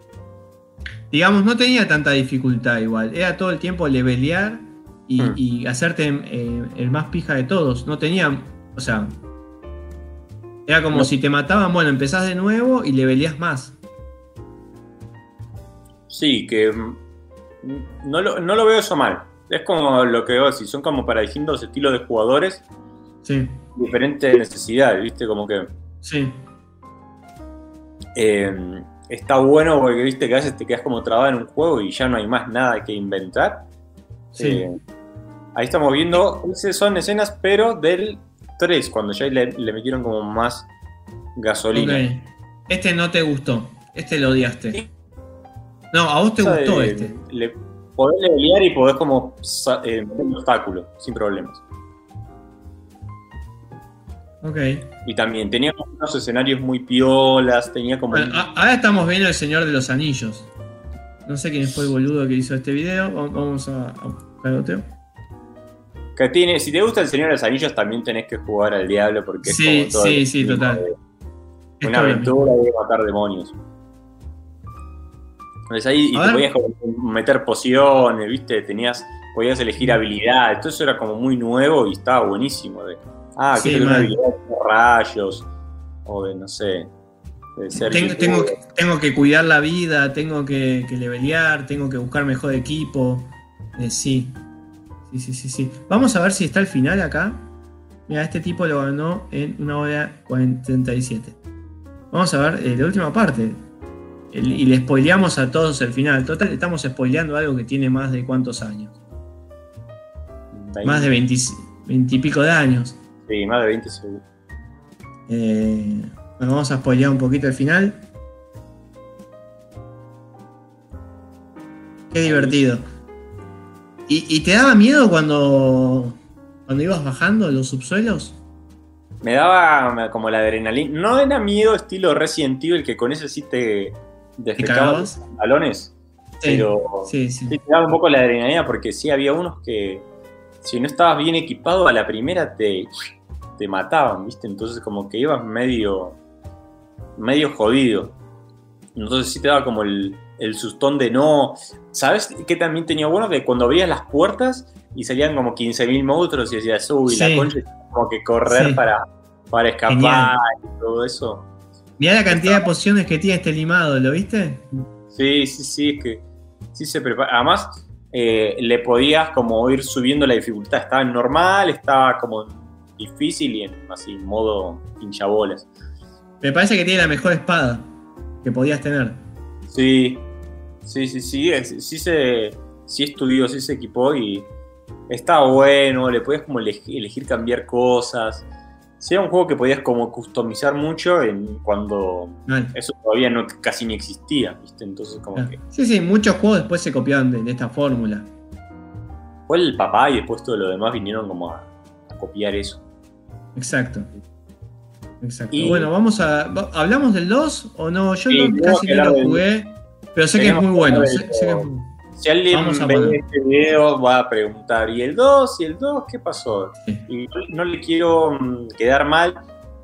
Digamos, no tenía tanta dificultad igual. Era todo el tiempo levelear y, Mm. y hacerte eh, el más pija de todos. No tenía. O sea. Era como No. si te mataban, bueno, empezás de nuevo y leveleás más. Sí, que mm, no lo, no lo veo eso mal. Es como lo que vos decís, son como para distintos estilos de jugadores, Sí, diferentes necesidades, ¿viste? Como que sí. eh, está bueno porque, ¿viste? Que a veces te quedas como trabado en un juego y ya no hay más nada que inventar. Sí. Eh, ahí estamos viendo, esas son escenas, pero del 3, cuando ya le, le metieron como más gasolina. Este no te gustó. Este lo odiaste. No, a vos te gustó de- este. Le, podés levelear y podés como eh, meter un obstáculo, sin problemas. Ok. Y también tenía unos escenarios muy piolas, tenía como... Bueno, ahora estamos viendo El Señor de los Anillos. No sé quién fue el boludo que hizo este video. Va- Vamos a, a buscar otro. Que tiene, si te gusta el Señor de los Anillos, también tenés que jugar al Diablo porque Sí, es como todo sí, sí, total. de Una aventura de matar demonios. Entonces ahí y te podías meter pociones, ¿viste? Tenías, podías elegir habilidades, todo eso era como muy nuevo y estaba buenísimo de, Ah, Sí, que tengo una habilidad de rayos. O de, no sé. De ser Tengo, youtuber. tengo, que, tengo que cuidar la vida, tengo que, que levelear, tengo que buscar mejor equipo. Eh, sí. Sí, sí, sí, sí. Vamos a ver si está el final acá. Mira, este tipo lo ganó en una hora 47. Vamos a ver eh, la última parte. El- y le spoileamos a todos el final. Total, estamos spoileando algo que tiene más de cuántos años. Más de 20, 20 y pico de años. Sí, más de 20 segundos. Eh, bueno, vamos a spoilear un poquito el final. Qué divertido. ¿Y, y te daba miedo cuando, cuando ibas bajando los subsuelos? Me daba como la adrenalina. No era miedo estilo Resident Evil, que con ese sí te cagabas? los. Pero sí, sí. sí te daba un poco la adrenalina porque sí había unos que si no estabas bien equipado a la primera te, te mataban, ¿viste? Entonces como que ibas medio medio jodido. Entonces sí te daba como el, el sustón de no... ¿Sabes qué también tenía bueno? Que cuando veías las puertas y salían como 15.000 monstruos y decías, uy, Sí. la concha, como que correr Sí. para, para escapar Genial. y todo eso. Mirá la cantidad de pociones que tiene este limado, ¿lo viste? Sí, sí, sí, es que sí se prepara. Además, eh, le podías como ir subiendo la dificultad. Estaba en normal, estaba como difícil y en así, modo hinchabolas. Me parece que tiene la mejor espada que podías tener. Sí, sí, sí, sí, es- sí se sí estudió, sí se equipó y está bueno, le podías como eleg- elegir cambiar cosas. Sí, era un juego que podías como customizar mucho en cuando eso todavía no, casi ni existía, ¿viste? Entonces como que Sí, sí, muchos juegos después se copiaron de, de esta fórmula. fue el papá y después todo lo demás vinieron como a, a copiar eso. Exacto. Exacto. Y- Bueno, vamos a. ¿Hablamos del 2 o no? Yo Sí, no- casi no lo del- jugué, pero sé que es muy bueno. Sé, que es muy- Si alguien ve este video va a preguntar, ¿y el 2? ¿Y el 2? ¿Qué pasó? Sí. Y no le quiero mm, quedar mal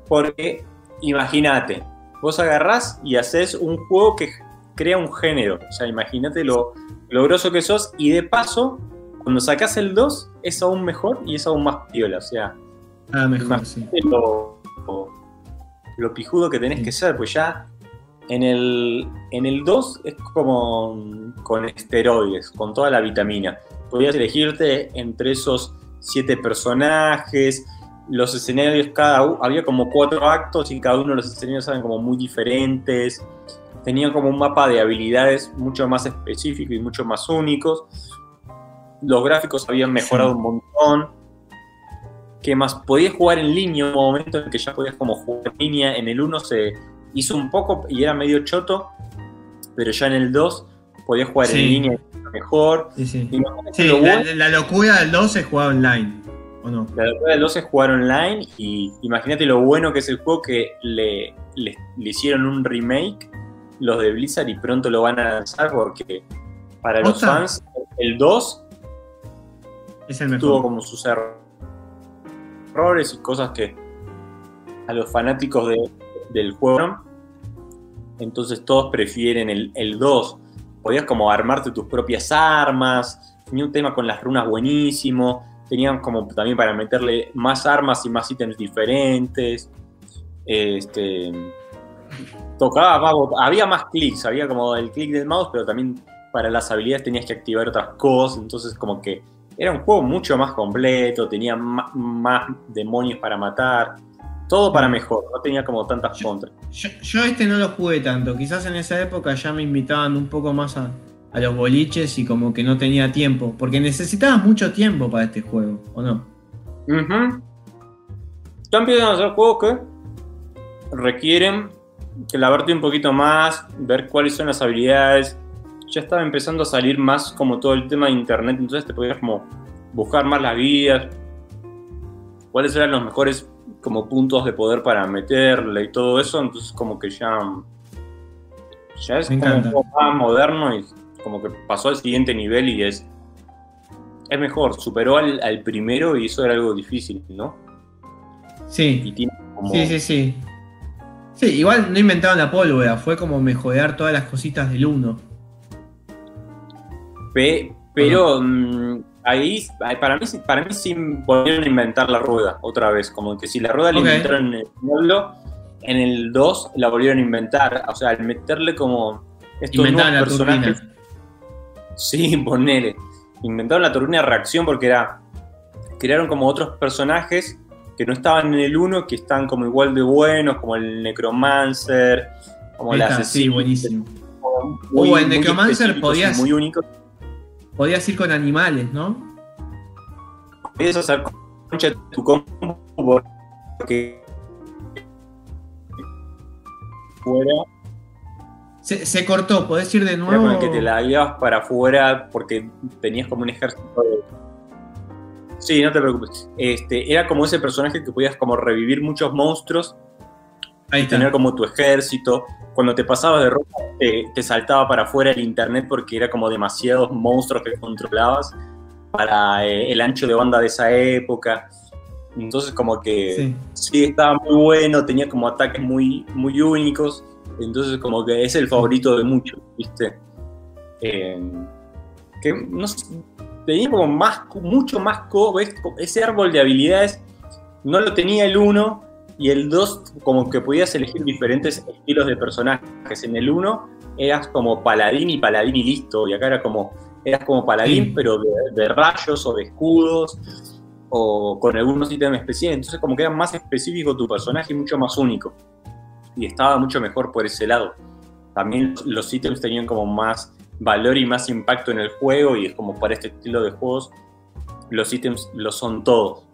porque imagínate, vos agarrás y haces un juego que crea un género. O sea, imagínate lo, lo groso que sos y de paso, cuando sacás el 2 es aún mejor y es aún más piola. O sea, Ah, mejor, sí. lo, lo- lo pijudo que tenés Sí. que ser, pues ya en el, en el 2 es como con esteroides, con toda la vitamina. Podías elegirte entre esos siete personajes, los escenarios, cada había como cuatro actos y cada uno de los escenarios eran como muy diferentes. Tenían como un mapa de habilidades mucho más específico y mucho más únicos. Los gráficos habían mejorado un montón. ¿Qué más? Podías jugar en línea, un momento en que ya podías como jugar en línea. En el 1 se hizo un poco y era medio choto, pero ya en el 2 podías jugar Sí. en línea mejor. Sí, sí. Y lo la, locura del 2 es jugar online. ¿O no? la locura del 2 es jugar online y imagínate lo bueno que es el juego que le, le- le hicieron un remake los de Blizzard y pronto lo van a lanzar porque para los fans el 2 Es el tuvo mejor. como sus er- errores y cosas que a los fanáticos de- del juego. Entonces todos prefieren el, el 2 podías como armarte tus propias armas tenía un tema con las runas buenísimo tenían como también para meterle más armas y más ítems diferentes. Este tocaba había más clics había como el clic del mouse pero también para las habilidades tenías que activar otras cosas entonces como que era un juego mucho más completo, tenía más, demonios para matar, todo para mejor, no tenía como tantas Yo- contras. Yo, yo este no lo jugué tanto. Quizás en esa época ya me invitaban un poco más a, a los boliches y como que no tenía tiempo. Porque necesitabas mucho tiempo para este juego, ¿o no? Ujú. Ya empiezan a ser juegos que requieren que lavarte un poquito más, ver cuáles son las habilidades. Ya estaba empezando a salir más como todo el tema de internet, entonces te podías como buscar más las guías, cuáles eran los mejores como puntos de poder para meterle y todo eso, entonces como que ya ya es como un juego más moderno y como que pasó al siguiente nivel y es es mejor, superó al, al primero y eso era algo difícil, ¿no? Y Sí, tiene como sí, sí, sí. Sí, igual no inventaron la pólvora, fue como mejorar todas las cositas del 1. Pe- pero ahí, para mí, para mí sí volvieron a inventar la rueda otra vez. Como que si la rueda la inventaron en el pueblo, en el 2 la volvieron a inventar. O sea, al meterle como estos nuevos personajes. Sí, *laughs* ponele. Inventaron la turbina de reacción porque era. Crearon como otros personajes que no estaban en el 1, que están como igual de buenos, como el Necromancer, como la Sí, buenísimo. Muy, uh, el Necromancer podías. Muy único. Podías ir con animales, ¿no? Podías hacer concha de tu combo porque. Fuera. Se, se, cortó, podés ir de nuevo. Era con el que te la llevas para afuera porque tenías como un ejército de Sí, no te preocupes. Este, era como ese personaje que podías como revivir muchos monstruos y tener como tu ejército. Cuando te pasabas de ropa, te, saltaba para afuera el internet porque era como demasiados monstruos que controlabas para eh, el ancho de banda de esa época. Entonces como que sí. estaba muy bueno, tenía como ataques muy, muy únicos. Entonces como que es el favorito de muchos, ¿viste? Eh, que no sé, tenía como más, mucho más ese árbol de habilidades no lo tenía el 1 y el 2 como que podías elegir diferentes estilos de personajes. En el 1 eras como paladín y paladín y listo, y acá era como, eras como paladín pero de, rayos o de escudos o con algunos ítems especiales, entonces como que era más específico tu personaje y mucho más único. Y estaba mucho mejor por ese lado. También los ítems tenían como más valor y más impacto en el juego y es como para este estilo de juegos los ítems lo son todos.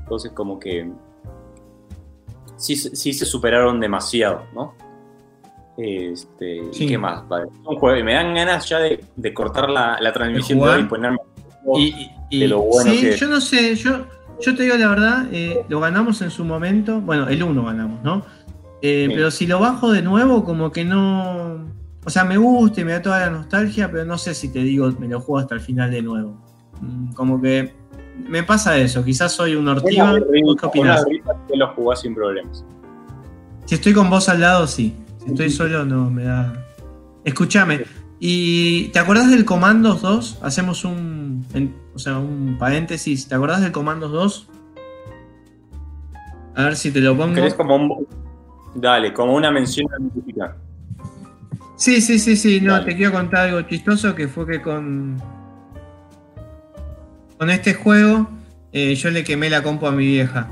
Entonces como que sí, sí se superaron demasiado, ¿no? Este, ¿Qué más? Un juego, me dan ganas ya de, cortar la, transmisión de y ponerme y, de lo bueno sí, yo no sé, yo, yo te digo la verdad, eh, lo ganamos en su momento, bueno, el 1 ganamos, ¿no? Eh, pero si lo bajo de nuevo, como que no o sea, me gusta y me da toda la nostalgia, pero no sé si te digo, me lo juego hasta el final de nuevo. Mm, como que me pasa eso, quizás soy un ortiva. ¿Qué opinás? Que lo jugás sin problemas. Si estoy con vos al lado, sí. Si estoy solo, no, me da. Escúchame, ¿y te acordás del Comandos 2? Hacemos un. o sea, un paréntesis. ¿Te acordás del Comandos 2? A ver si te lo pongo. ¿Querés como un. Dale, como una mención a Sí, sí, sí, sí, no, te quiero contar algo chistoso que fue que con, con este juego eh, yo le quemé la compu a mi vieja.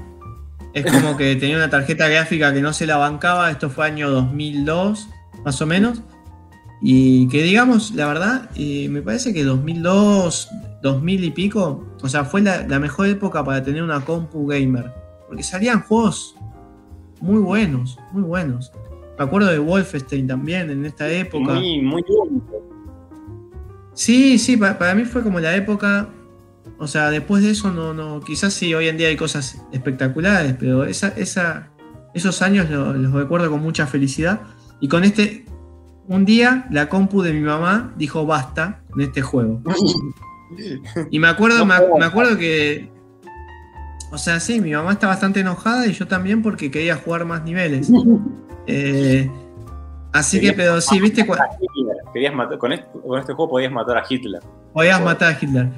Es como que tenía una tarjeta gráfica que no se la bancaba, esto fue año 2002, más o menos. Y que digamos, la verdad, eh, me parece que 2002, 2000 y pico, o sea, fue la, la mejor época para tener una compu gamer. Porque salían juegos muy buenos, muy buenos. Me acuerdo de Wolfenstein también en esta época. Muy, muy Sí, sí, para, mí fue como la época. O sea, después de eso no, no. Quizás sí, hoy en día hay cosas espectaculares, pero esa, esa, esos años los recuerdo con mucha felicidad. Y con este. Un día la compu de mi mamá dijo basta en este juego. *laughs* y me acuerdo, me acuerdo que. O sea, sí, mi mamá está bastante enojada y yo también porque quería jugar más niveles. *laughs* Eh, así que, pero sí, viste. Querías matar, con, este, con, este, juego podías matar a Hitler. Podías matar a Hitler.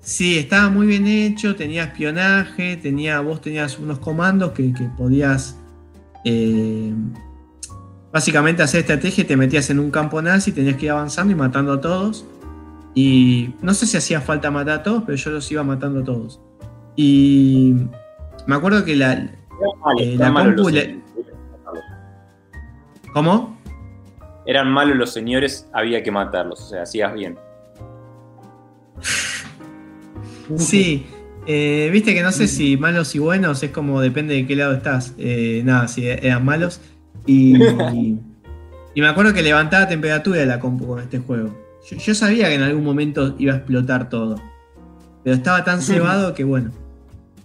Sí, estaba muy bien hecho, tenía espionaje, tenía, vos tenías unos comandos que, podías eh, básicamente hacer estrategia y te metías en un campo nazi, tenías que ir avanzando y matando a todos. Y no sé si hacía falta matar a todos, pero yo los iba matando a todos. Y me acuerdo que la, eh, la compu, ¿Cómo? Eran malos los señores, había que matarlos, o sea, hacías bien. *laughs* Sí, eh, viste que no sé si malos y buenos es como depende de qué lado estás. Eh, nada, sí, eran malos. Y, *laughs* y, me acuerdo que levantaba temperatura de la compu con este juego. Yo, sabía que en algún momento iba a explotar todo. Pero estaba tan *laughs* cebado que bueno.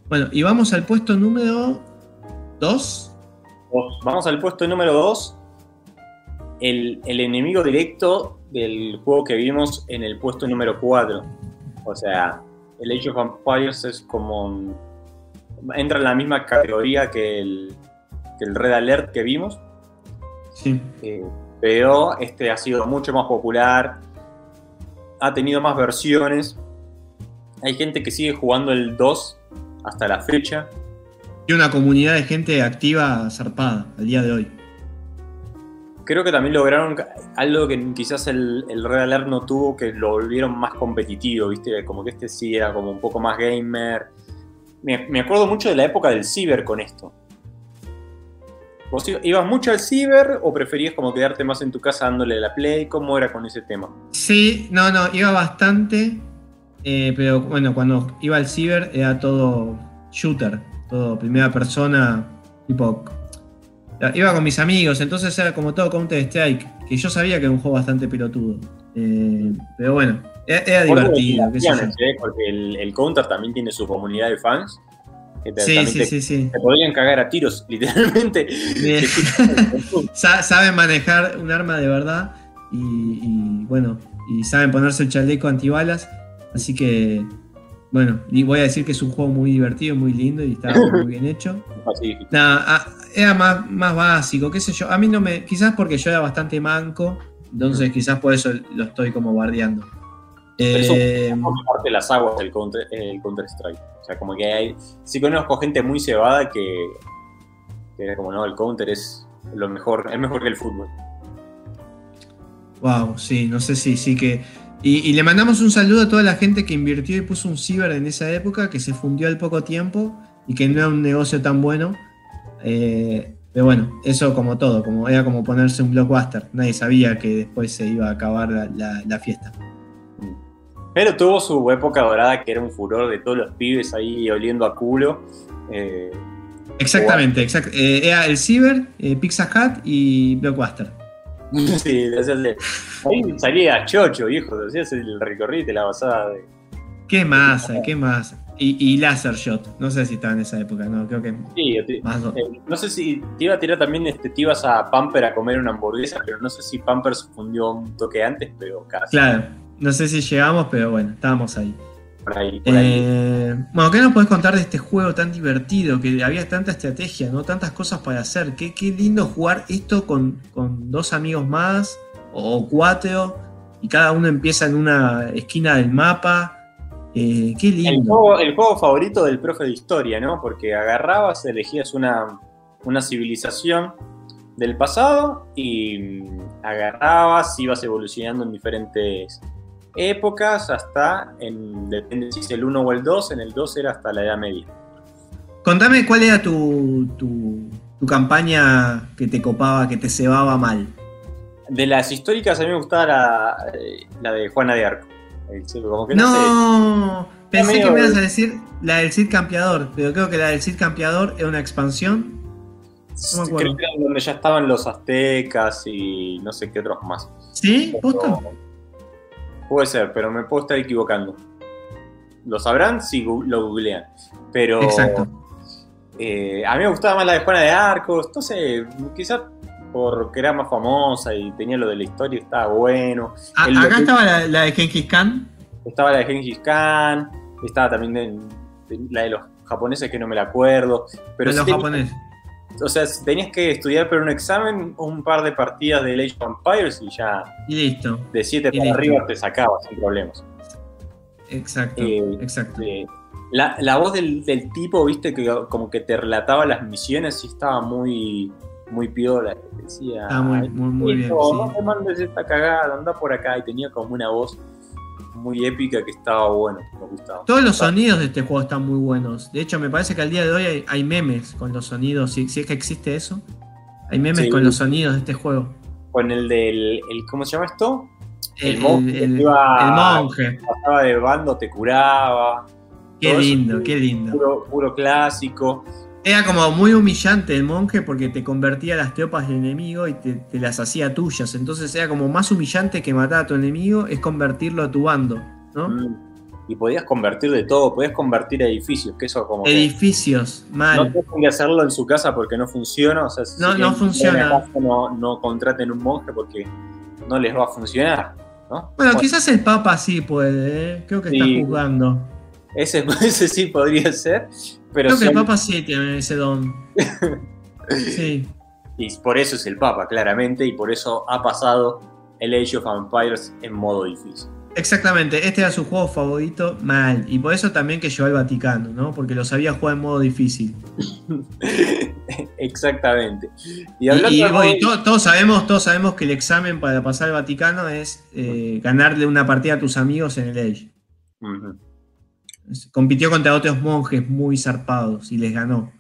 Bueno, y vamos al puesto número 2. Vamos al puesto número 2 el, enemigo directo del juego que vimos en el puesto número 4. O sea, el Age of Empires es como. entra en la misma categoría que el, el Red Alert que vimos. Sí. Eh, pero este ha sido mucho más popular, ha tenido más versiones. Hay gente que sigue jugando el 2 hasta la fecha. Y una comunidad de gente activa zarpada al día de hoy. Creo que también lograron algo que quizás el, el Red Alert no tuvo, que lo volvieron más competitivo, ¿viste? Como que este sí era como un poco más gamer. Me, acuerdo mucho de la época del ciber con esto. ¿Vos ibas mucho al ciber o preferías como quedarte más en tu casa dándole la play? ¿Cómo era con ese tema? Sí, no, no, iba bastante. eh, pero bueno, cuando iba al ciber era todo shooter, todo primera persona, tipo. Iba con mis amigos, entonces era como todo Counter Strike, que yo sabía que era un juego bastante pelotudo. Eh, pero bueno, era, era divertido. qué. ¿eh? Porque el, el Counter también tiene su comunidad de fans. Que Sí, sí, te, sí, sí. te podrían cagar a tiros, *laughs* literalmente. *laughs* Saben manejar un arma de verdad y, y, bueno, y saben ponerse el chaleco antibalas. Así que, bueno, y voy a decir que es un juego muy divertido, muy lindo y está *laughs* muy bien hecho. Pacífico. Nada, ah, era más, más básico, qué sé yo. A mí no me. Quizás porque yo era bastante manco, entonces quizás por eso lo estoy como bardeando. Pero eso Eh, parte de las aguas del Counter, el Counter Strike. O sea, como que hay. Sí conozco gente muy cebada que. que era como, no, el Counter es lo mejor, es mejor que el fútbol. Wow, sí, no sé si sí que. Y, y le mandamos un saludo a toda la gente que invirtió y puso un ciber en esa época, que se fundió al poco tiempo y que no era un negocio tan bueno. Eh, pero bueno, eso como todo, como era como ponerse un blockbuster. Nadie sabía que después se iba a acabar la, la- la fiesta. Pero tuvo su época dorada que era un furor de todos los pibes ahí oliendo a culo. Eh, Exactamente, exact- eh, era el ciber, Pizza Hut y blockbuster. *laughs* sí, de hacerle- ahí salía chocho, viejo. Hacías el recorrido y te la basaba de. ¿Qué más? ¿Qué más? Y, y Laser Shot. No sé si estaba en esa época, no, creo que Sí, te- más. eh, no sé si te iba a tirar también, este, te ibas a Pamper a comer una hamburguesa, pero no sé si Pamper se fundió un toque antes, pero casi. Claro, no sé si llegamos, pero bueno, estábamos ahí. Por ahí, por ahí. Eh, bueno, ¿qué nos podés contar de este juego tan divertido? Que había tanta estrategia, ¿no? Tantas cosas para hacer. Qué, qué lindo jugar esto con, con dos amigos más o cuatro y cada uno empieza en una esquina del mapa. Eh, qué El lindo. juego, el juego favorito del profe de historia, ¿no? Porque agarrabas, elegías una, una civilización del pasado y agarrabas, ibas evolucionando en diferentes épocas hasta, en, depende si es el 1 o el 2, en el 2 era hasta la Edad Media. Contame cuál era tu, tu, tu campaña que te copaba, que te cebaba mal. De las históricas a mí me gustaba la, eh, la de Juana de Arco. El- Como que no, sé, No, pensé medio- que me ibas a decir la del Cid Campeador, pero creo que la del Cid Campeador era una expansión. no me acuerdo. creo que era donde ya estaban los aztecas y no sé qué otros más. ¿Sí? ¿Posta? Puede ser, pero me puedo estar equivocando. Lo sabrán si lo googlean. Pero Exacto. eh, a mí me gustaba más la de Juana de Arcos. No sé, quizás porque era más famosa y tenía lo de la historia, estaba bueno. A- El- acá estaba la, la de Genghis Khan. Estaba la de Genghis Khan, estaba también de- de- la de los japoneses que no me la acuerdo. Pero de sí los tenía- japoneses. O sea, tenías que estudiar para un examen, un par de partidas de Age of Empires y ya Y listo. de 7 Y para listo. arriba te sacabas sin problemas. Exacto. Eh, exacto. Eh, la, la voz del, del tipo, viste, que como que te relataba las misiones y estaba muy, muy piola. Decía, Está muy, "Ay, muy, muy bien. sí. no te mandes esta cagada, anda por acá. Y tenía como una voz muy épica que estaba bueno, me gustaba. Todos los sonidos de este juego están muy buenos. De hecho, me parece que al día de hoy hay, hay memes con los sonidos. Si, si es que existe eso, hay memes Sí. con los sonidos de este juego. Con el del, el, ¿cómo se llama esto? El El, monje el- que iba- el monje. Pasaba de bando, te curaba. Qué lindo, qué lindo. Puro, puro clásico. Era como muy humillante el monje porque te convertía las tropas del enemigo y te, te las hacía tuyas. Entonces era como más humillante que matar a tu enemigo es convertirlo a tu bando, ¿no? Mm. Y podías convertir de todo, podías convertir edificios, que eso como que- Edificios, No mal. tienen que hacerlo en su casa porque no funciona. O sea, si No, no funciona. casa, no, no contraten un monje porque no les va a funcionar. ¿no? Bueno, quizás el Papa sí puede, ¿eh? creo que Sí. está juzgando. ese, *laughs* ese sí podría ser. Pero Creo que el Papa sí tiene ese don. *laughs* Sí. y por eso es el Papa, claramente, y por eso ha pasado el Age of Empires en modo difícil. Exactamente, este era su juego favorito, mal. Y por eso también que llegó al Vaticano, ¿no? Porque lo sabía jugar en modo difícil. *laughs* Exactamente. Y, todos, sabemos, todos sabemos que el examen para pasar al Vaticano es eh, ganarle una partida a tus amigos en el Age. Compitió contra otros monjes muy zarpados y les ganó.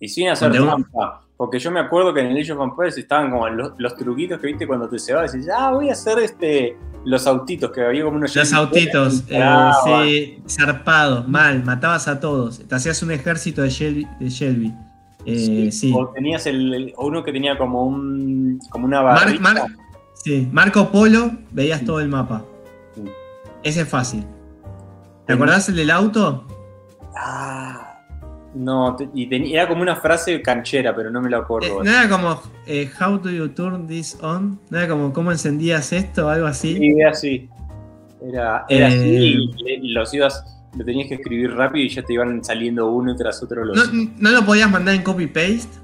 Y sin hacer trampa. Porque yo me acuerdo que en el Age of Empires estaban como los, truquitos que viste cuando te se va a decir, ah, voy a hacer este los autitos, que había como unos... Los autitos, eh, sí, zarpados, mal, matabas a todos. Te hacías un ejército de Shelby. Eh, sí, O tenías el, uno que tenía como un como una barra. sí, Marco Polo, veías todo el mapa. Ese es fácil. ¿Te acordás el del auto? Ah, no, y tenía, era como una frase canchera, pero no me lo acuerdo. Eh, no era como eh, How do you turn this on? No era como ¿Cómo encendías esto? Algo así. Sí, era así. Era, era así y, los ibas, lo tenías que escribir rápido y ya te iban saliendo uno tras otro los. ¿No, lo podías mandar en copy paste?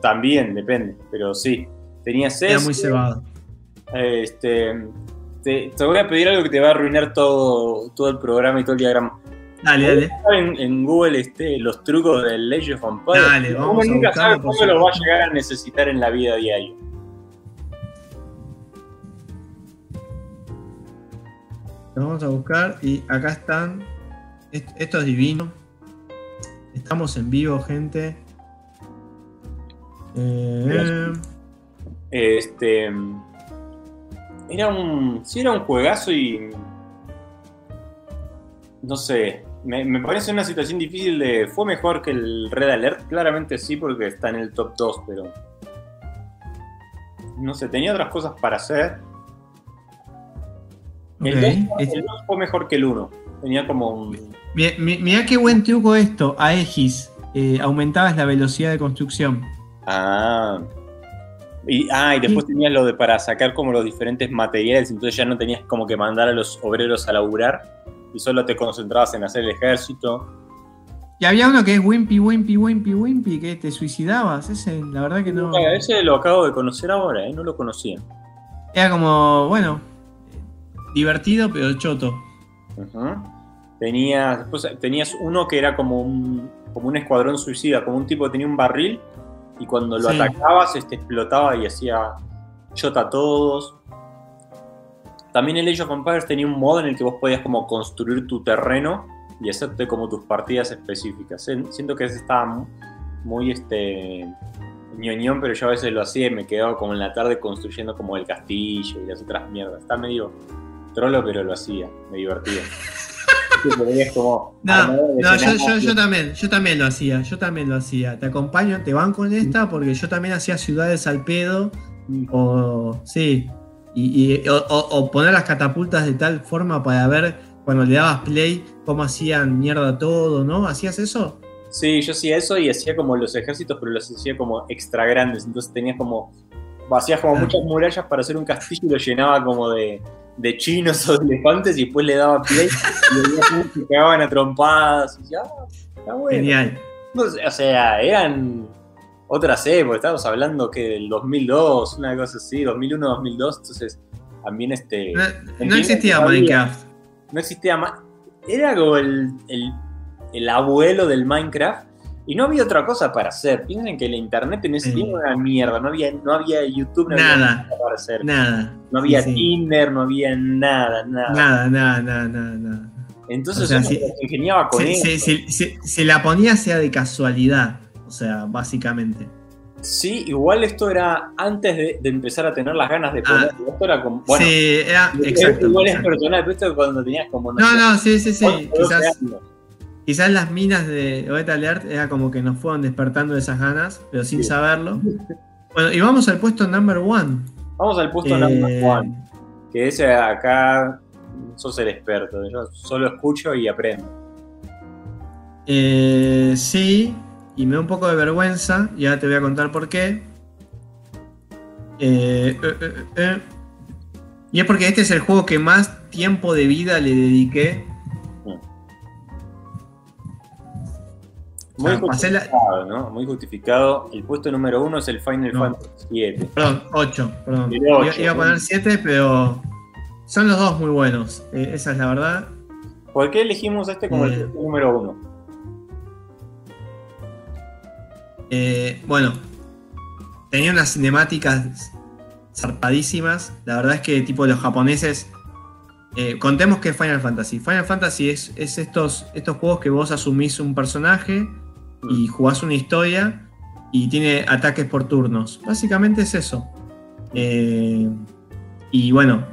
también, depende, pero sí. Tenías eso. Era muy cebado. Este, te, te, voy a pedir algo que te va a arruinar todo, todo el programa y todo el diagrama. Dale, dale. En, en, Google este, los trucos del Age of Empires. Dale, vamos Uno nunca sabe cómo lo va a llegar a necesitar en la vida diaria. Lo vamos a buscar y acá están. Esto es divino. Estamos en vivo, gente. Eh, este. Era un. Sí, era un juegazo y. No sé. Me, parece una situación difícil de. ¿Fue mejor que el Red Alert? Claramente sí, porque está en el top 2, pero. No sé, tenía otras cosas para hacer. El, 2, fue mejor que el 1. Tenía como un. Mirá, qué buen truco esto. Aegis. Eh, aumentabas la velocidad de construcción. Ah. Y, ah, y después tenías lo de para sacar como los diferentes materiales, entonces ya no tenías como que mandar a los obreros a laburar y solo te concentrabas en hacer el ejército. Y había uno que es Wimpy, Wimpy, Wimpy, Wimpy, que te suicidabas. Ese, la verdad que no. Ese lo acabo de conocer ahora, ¿eh? no lo conocía. Era como, bueno, divertido, pero choto. tenías, tenías uno que era como un, como un escuadrón suicida, como un tipo que tenía un barril y cuando lo atacabas este, explotaba y hacía chota a todos. También el Age of Empires tenía un modo en el que vos podías como construir tu terreno y hacerte como tus partidas específicas. Siento que ese estaba muy este ñoñón, pero yo a veces lo hacía y me quedaba como en la tarde construyendo como el castillo y las otras mierdas. Está medio trolo, pero lo hacía, me divertía. *laughs* no, no yo, yo, también, yo también lo hacía, yo también lo hacía. Te acompaño, te van con esta porque yo también hacía ciudades al pedo. O sí, y, o, poner las catapultas de tal forma para ver cuando le dabas play cómo hacían mierda todo, ¿no? ¿Hacías eso? Sí, yo hacía eso y hacía como los ejércitos, pero los hacía como extra grandes. Entonces tenías como. Hacías como muchas murallas para hacer un castillo y lo llenaba como de, de chinos *laughs* o de elefantes y después le daba play y se pegaban a trompadas. Y ya, ah, está bueno. Genial. o sea, eran otras épocas, estamos hablando que del 2002, una cosa así, 2001, 2002, entonces también este... No, existía Minecraft. No existía más... Era como el, el, abuelo del Minecraft y no había otra cosa para hacer. Piensen que el internet en ese tiempo era mierda, no había, no había YouTube, no nada, había nada para hacer. Nada. No había Tinder, no había nada, nada. Nada, nada, nada, nada. Entonces se ingeniaba con eso. Se, la ponía sea de casualidad. O sea, básicamente. Sí, igual esto era antes de, empezar a tener las ganas de poner. Ah, esto era como. Bueno, sí, era. Exacto. Igual es personal, pero esto cuando tenías como. No, no, sí, sí, sí. Quizás, quizás, las minas de Beta Alert era como que nos fueron despertando esas ganas, pero sin saberlo. Bueno, y vamos al puesto number one. Vamos al puesto number eh, one. Que ese acá sos el experto. Yo solo escucho y aprendo. Eh, sí, y me da un poco de vergüenza, y ahora te voy a contar por qué. Eh, eh, y es porque este es el juego que más tiempo de vida le dediqué. Muy justificado, ¿no? Muy justificado. El puesto número uno es el Final Fantasy 7. Perdón, 8. Perdón. iba, a poner 7, pero son los dos muy buenos, eh, esa es la verdad. ¿Por qué elegimos este como Eh. el número uno? Eh, bueno, tenía unas cinemáticas zarpadísimas. La verdad es que tipo los japoneses... eh, contemos que es Final Fantasy. Final Fantasy es, es estos, estos juegos que vos asumís un personaje y jugás una historia y tiene ataques por turnos. Básicamente es eso. Eh, y bueno,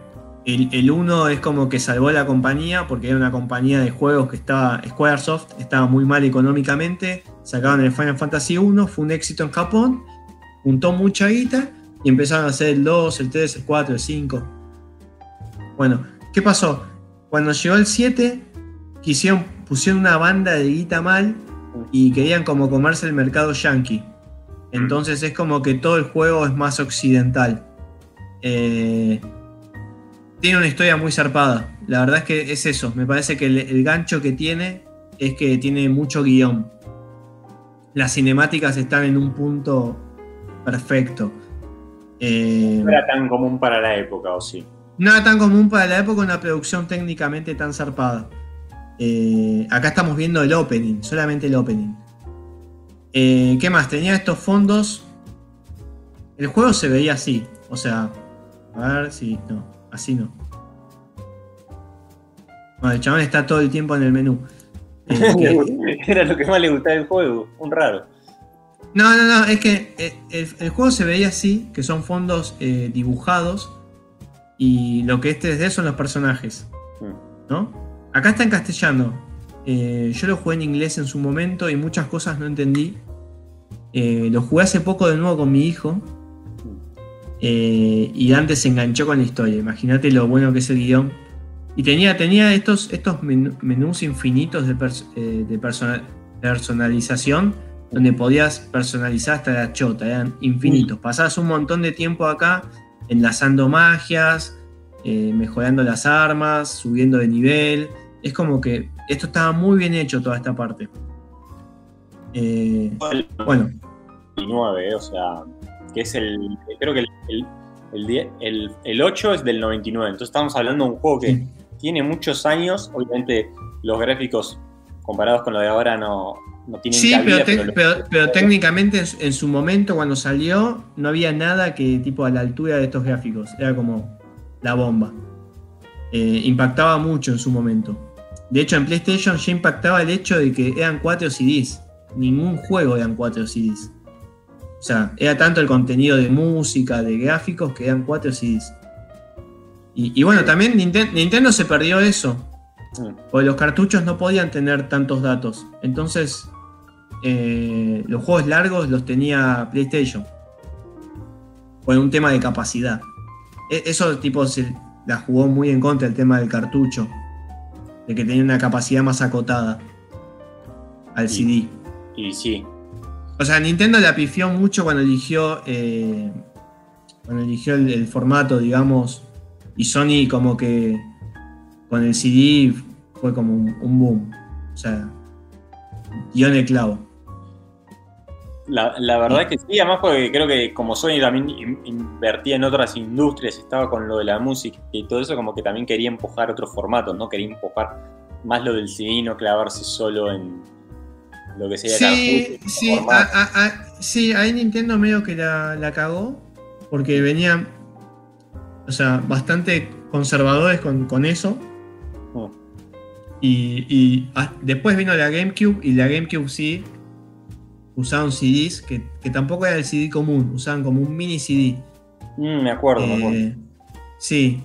el, el 1 es como que salvó a la compañía porque era una compañía de juegos que estaba, Squaresoft, estaba muy mal económicamente. Sacaron el Final Fantasy 1, fue un éxito en Japón, juntó mucha guita y empezaron a hacer el 2, el 3, el 4, el 5. Bueno, ¿qué pasó? Cuando llegó el 7, quisieron, pusieron una banda de guita mal y querían como comerse el mercado yankee. Entonces es como que todo el juego es más occidental. Eh, tiene una historia muy zarpada. La verdad es que es eso. Me parece que el, el gancho que tiene es que tiene mucho guion. Las cinemáticas están en un punto perfecto. Eh, No era tan común para la época, ¿o sí? no era tan común para la época una producción técnicamente tan zarpada. Eh, acá estamos viendo el opening, solamente el opening. Eh, ¿Qué más? Tenía estos fondos. El juego se veía así. O sea, a ver si. No, así no. Bueno, el chabón está todo el tiempo en el menú. *laughs* Eh, Era lo que más le gustaba del juego, un raro. No, no, no, es que el, el juego se veía así, que son fondos dibujados y lo que es 3D son los personajes, Mm. ¿no? Acá está en castellano. Eh, yo lo jugué en inglés en su momento y muchas cosas no entendí. Eh, lo jugué hace poco de nuevo con mi hijo eh, y Dante se enganchó con la historia. Imagínate lo bueno que es el guion. Y tenía, tenía estos, estos menú- menús infinitos de, pers- de persona- personalización donde podías personalizar hasta la chota, eran infinitos. Pasabas un montón de tiempo acá enlazando magias, eh, mejorando las armas, subiendo de nivel. Es como que esto estaba muy bien hecho toda esta parte. Eh, bueno, 99, o sea, que es el. Creo que el, el, el, die- el- el 8 es del 99, entonces estamos hablando de un juego que sí. tiene muchos años. Obviamente, los gráficos comparados con lo de ahora no, no tienen Sí, cabida, pero, lo- pero- pero técnicamente en su, en su momento cuando salió no había nada que tipo a la altura de estos gráficos. Era como la bomba. Eh, impactaba mucho en su momento. De hecho en PlayStation ya impactaba el hecho de que eran 4 CDs. Ningún juego eran 4 CDs. O sea, era tanto el contenido de música, de gráficos, que eran 4 CDs. Y, y bueno, también Ninten- Nintendo se perdió eso. Porque los cartuchos no podían tener tantos datos. Entonces, eh, los juegos largos los tenía PlayStation. Por un tema de capacidad. E- Eso tipo se la jugó muy en contra el tema del cartucho. De que tenía una capacidad más acotada al. CD. Y sí, O sea, Nintendo la pifió mucho cuando eligió. eh, cuando eligió el, el formato, digamos. Y Sony como que con el CD fue como un, un boom. O sea, dio en el clavo. La, la verdad es que sí, además porque creo que como Sony también in- invertía en otras industrias, estaba con lo de la música y todo eso, como que también quería empujar otros formatos, ¿no? Quería empujar más lo del CD, no clavarse solo en lo que sería Sí, sí, formato. a- a- a- sí, ahí Nintendo medio que la, la cagó. Porque venían. O sea, bastante conservadores con, con eso. Mm. Y, y ah, después vino la GameCube y la GameCube sí usaban CDs que, que tampoco era el CD común, usaban como un mini CD. Mm, me acuerdo, me acuerdo. Eh, sí.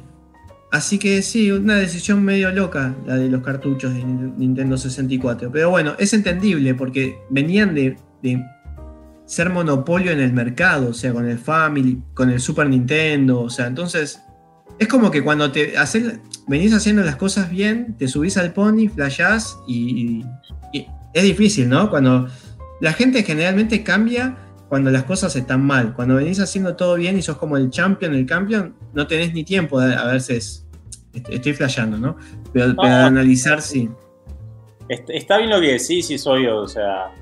Así que sí, una decisión medio loca la de los cartuchos de Nin- Nintendo 64. Pero bueno, es entendible porque venían de, de ser monopolio en el mercado, o sea, con el Family, con el Super Nintendo, o sea, entonces es como que cuando te haces, venís haciendo las cosas bien, te subís al pony, flashás y, y- y es difícil, ¿no? Cuando la gente generalmente cambia cuando las cosas están mal. Cuando venís haciendo todo bien y sos como el champion, el campeón, no tenés ni tiempo de, a veces, est- estoy flasheando, ¿no? Pero, analizar, sí. Est- Está bien lo que decís, sí, soy, o sea,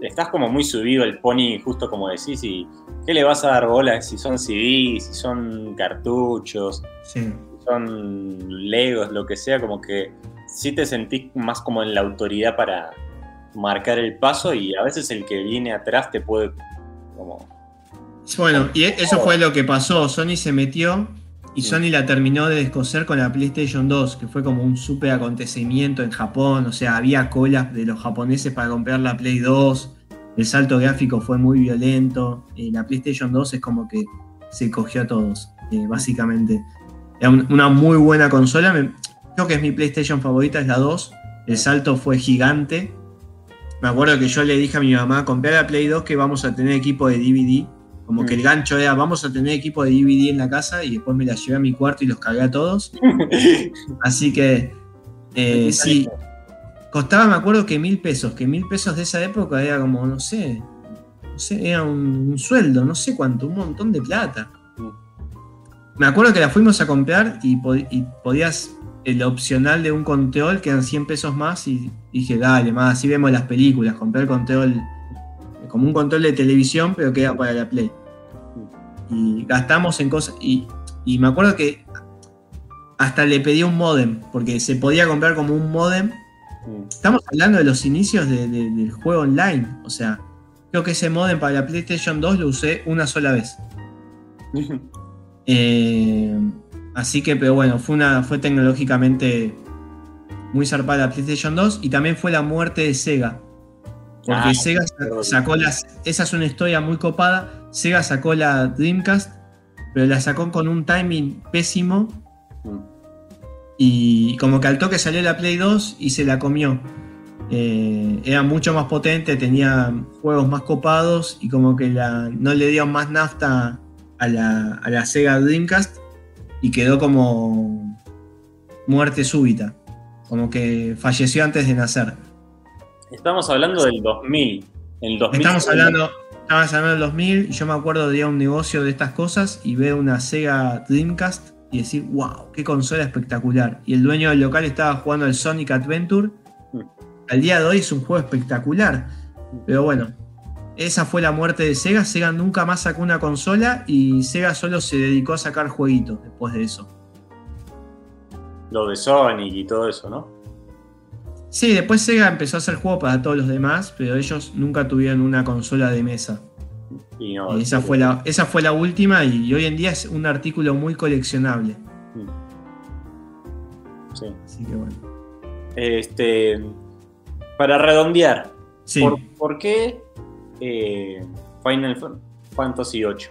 estás como muy subido el pony, justo como decís, y ¿qué le vas a dar bola si son CDs, si son cartuchos, sí. si son legos, lo que sea, como que sí te sentís más como en la autoridad para marcar el paso y a veces el que viene atrás te puede como... Bueno, y eso fue lo que pasó. Sony se metió y Sony la terminó de descoser con la PlayStation 2, que fue como un super acontecimiento en Japón. O sea, había colas de los japoneses para comprar la Play 2. El salto gráfico fue muy violento. Eh, la PlayStation 2 es como que se cogió a todos, eh, básicamente. Era una muy buena consola. creo que es mi PlayStation favorita, es la 2. El salto fue gigante. Me acuerdo que yo le dije a mi mamá, compré la Play 2 que vamos a tener equipo de DVD. Como que el mm. gancho era, vamos a tener equipo de DVD en la casa y después me la llevé a mi cuarto y los cargué a todos. *laughs* Así que, eh, sí, costaba, me acuerdo que mil pesos, que mil pesos de esa época era como, no sé, no sé, era un, sueldo, no sé cuánto, un montón de plata. Mm. Me acuerdo que la fuimos a comprar y, podías, el opcional de un control, que eran 100 pesos más, y dije, dale, más, así vemos las películas, compré el control como un control de televisión, pero que era para la Play. Y gastamos en cosas. Y, me acuerdo que hasta le pedí un modem, porque se podía comprar como un modem. Estamos hablando de los inicios del juego online. O sea, creo que ese modem para la PlayStation 2 lo usé una sola vez. *laughs* Eh, así que, pero bueno, fue, una, fue tecnológicamente muy zarpada la PlayStation 2 y también fue la muerte de Sega. Porque ah, Sega sacó las. Esa es una historia muy copada. Sega sacó la Dreamcast, pero la sacó con un timing pésimo. Mm. Y como que al toque salió la Play 2 y se la comió. Eh, era mucho más potente, tenía juegos más copados y como que la, no le dio más nafta a la, a la Sega Dreamcast y quedó como muerte súbita. Como que falleció antes de nacer. Estamos hablando del 2000. El 2000 estamos hablando, estamos hablando del 2000 y yo me acuerdo de ir a un negocio de estas cosas y ver una Sega Dreamcast y decir, wow, qué consola espectacular. Y el dueño del local estaba jugando el Sonic Adventure. Mm. Al día de hoy es un juego espectacular. Pero bueno, esa fue la muerte de Sega. Sega nunca más sacó una consola y Sega solo se dedicó a sacar jueguitos después de eso. Lo de Sonic y todo eso, ¿no? Sí, después Sega empezó a hacer juegos para todos los demás, pero ellos nunca tuvieron una consola de mesa. Y esa, fue la, esa fue la última y hoy en día es un artículo muy coleccionable. Mm. Sí. Así que bueno. Este, para redondear, ¿por, qué eh, Final Fantasy VIII?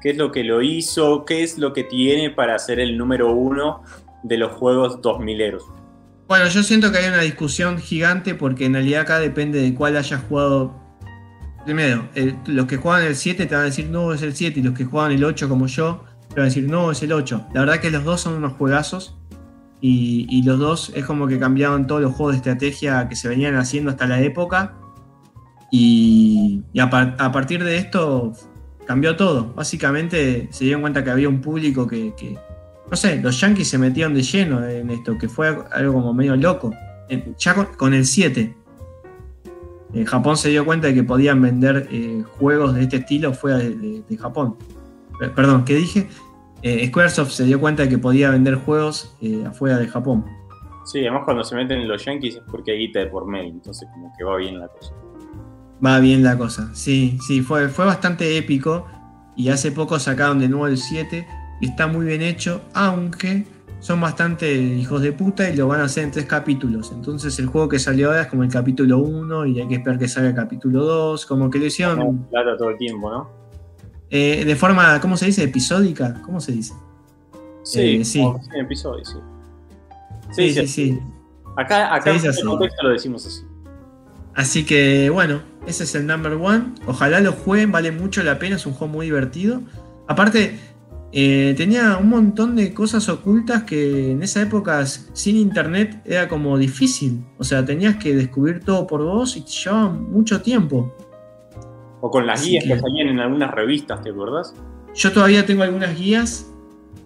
¿Qué es lo que lo hizo? ¿Qué es lo que tiene para ser el número uno de los juegos 2000 eros? Bueno, yo siento que hay una discusión gigante porque en realidad acá depende de cuál hayas jugado. Primero, los que juegan el 7 te van a decir no es el 7 y los que juegan el 8 como yo te van a decir no es el 8. La verdad que los dos son unos juegazos y, los dos es como que cambiaron todos los juegos de estrategia que se venían haciendo hasta la época y, a, partir de esto cambió todo. Básicamente se dieron cuenta que había un público que no sé, los Yankees se metieron de lleno en esto, que fue algo como medio loco. Ya con, el 7. En Japón se dio cuenta de que podían vender eh, juegos de este estilo fuera de, Japón. Perdón, ¿qué dije? Eh, Squaresoft se dio cuenta de que podía vender juegos eh, afuera de Japón. Sí, además cuando se meten en los Yankees es porque hay guita de por medio, entonces como que va bien la cosa. Va bien la cosa, sí, sí, fue, fue bastante épico y hace poco sacaron de nuevo el 7 está muy bien hecho, aunque son bastante hijos de puta y lo van a hacer en tres capítulos. Entonces el juego que salió ahora es como el capítulo 1 y hay que esperar que salga el capítulo 2, como que lo hicieron... Claro, todo el tiempo, ¿no? Eh, de forma, ¿cómo se dice? Episódica, ¿cómo se dice? Sí, eh, sí. En episodio, sí. Sí, sí, sí. Acá, acá en el contexto lo decimos así. Así que bueno, ese es el number one. Ojalá lo jueguen, vale mucho la pena, es un juego muy divertido. Aparte, eh, tenía un montón de cosas ocultas que en esa época sin internet era como difícil. O sea, tenías que descubrir todo por vos y te llevaba mucho tiempo. O con las guías que... salían en algunas revistas, ¿te acuerdas? Yo todavía tengo algunas guías.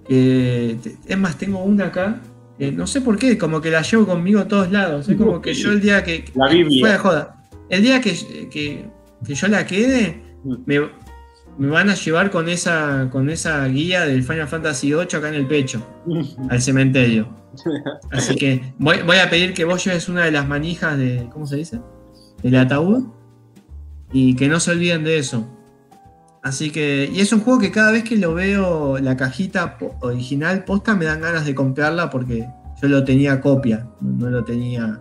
es más, tengo una acá. no sé por qué, como que la llevo conmigo a todos lados. Es como que yo el día que. La Biblia. joda. El día que, que, yo la quede, mm. me, me van a llevar con esa, con esa guía del Final Fantasy VIII acá en el pecho, *laughs* al cementerio. *laughs* Así que voy, voy a pedir que vos lleves una de las manijas de, ¿cómo se dice? Del ataúd. Y que no se olviden de eso. Así que, y es un juego que cada vez que lo veo, la cajita original posta, me dan ganas de comprarla porque yo lo tenía copia, no lo tenía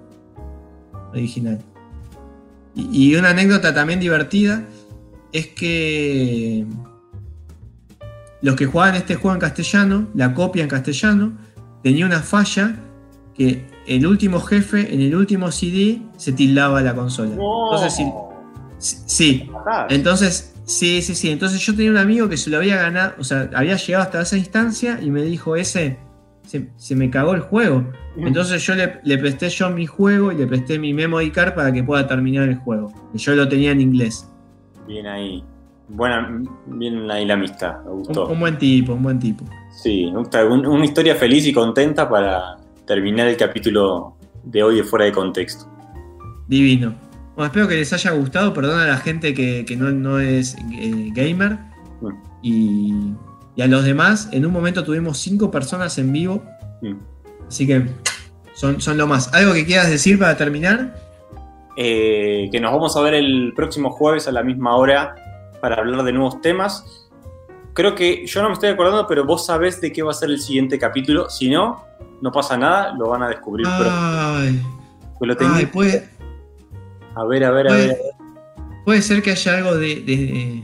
original. Y, y una anécdota también divertida es que los que jugaban este juego en castellano, la copia en castellano, tenía una falla que el último jefe, en el último CD, se tildaba la consola. Entonces, sí, sí, entonces, sí, sí, sí. Entonces yo tenía un amigo que se lo había ganado, o sea, había llegado hasta esa instancia y me dijo, ese, se, se me cagó el juego. Entonces yo le, le presté yo mi juego y le presté mi memory card para que pueda terminar el juego. Yo lo tenía en inglés. Bien ahí. Buena, bien ahí la amistad, me Un, gustó. un buen tipo, un buen tipo. Sí, me gusta. Un- una historia feliz y contenta para terminar el capítulo de hoy de Fuera de Contexto. Divino. Bueno, espero que les haya gustado. Perdona a la gente que, que no, no es eh, gamer. Mm. Y, y a los demás, en un momento tuvimos cinco personas en vivo. Mm. Así que son, son lo más. ¿Algo que quieras decir para terminar? Eh, que nos vamos a ver el próximo jueves a la misma hora para hablar de nuevos temas. Creo que yo no me estoy acordando, pero vos sabés de qué va a ser el siguiente capítulo. Si no, no pasa nada, lo van a descubrir pronto. Ay, Pues lo ay, puede, A ver, a ver, a ver. puede, puede ser que haya algo de, de, de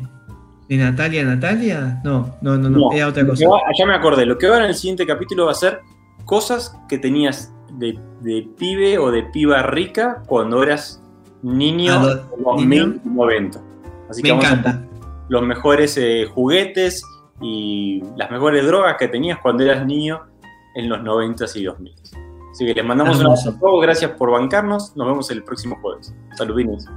Natalia Natalia. No, no, no, no, No, era otra cosa. va- ya me acordé, lo que va en el siguiente capítulo va a ser cosas que tenías de, de pibe o de piba rica cuando eras niño Ah, en los niño. 1090. Así Me que vamos a encanta. los mejores eh, juguetes y las mejores drogas que tenías cuando eras niño en los 90s y 2000. Así que les mandamos un abrazo a todos, gracias por bancarnos, nos vemos el próximo jueves. Saludines.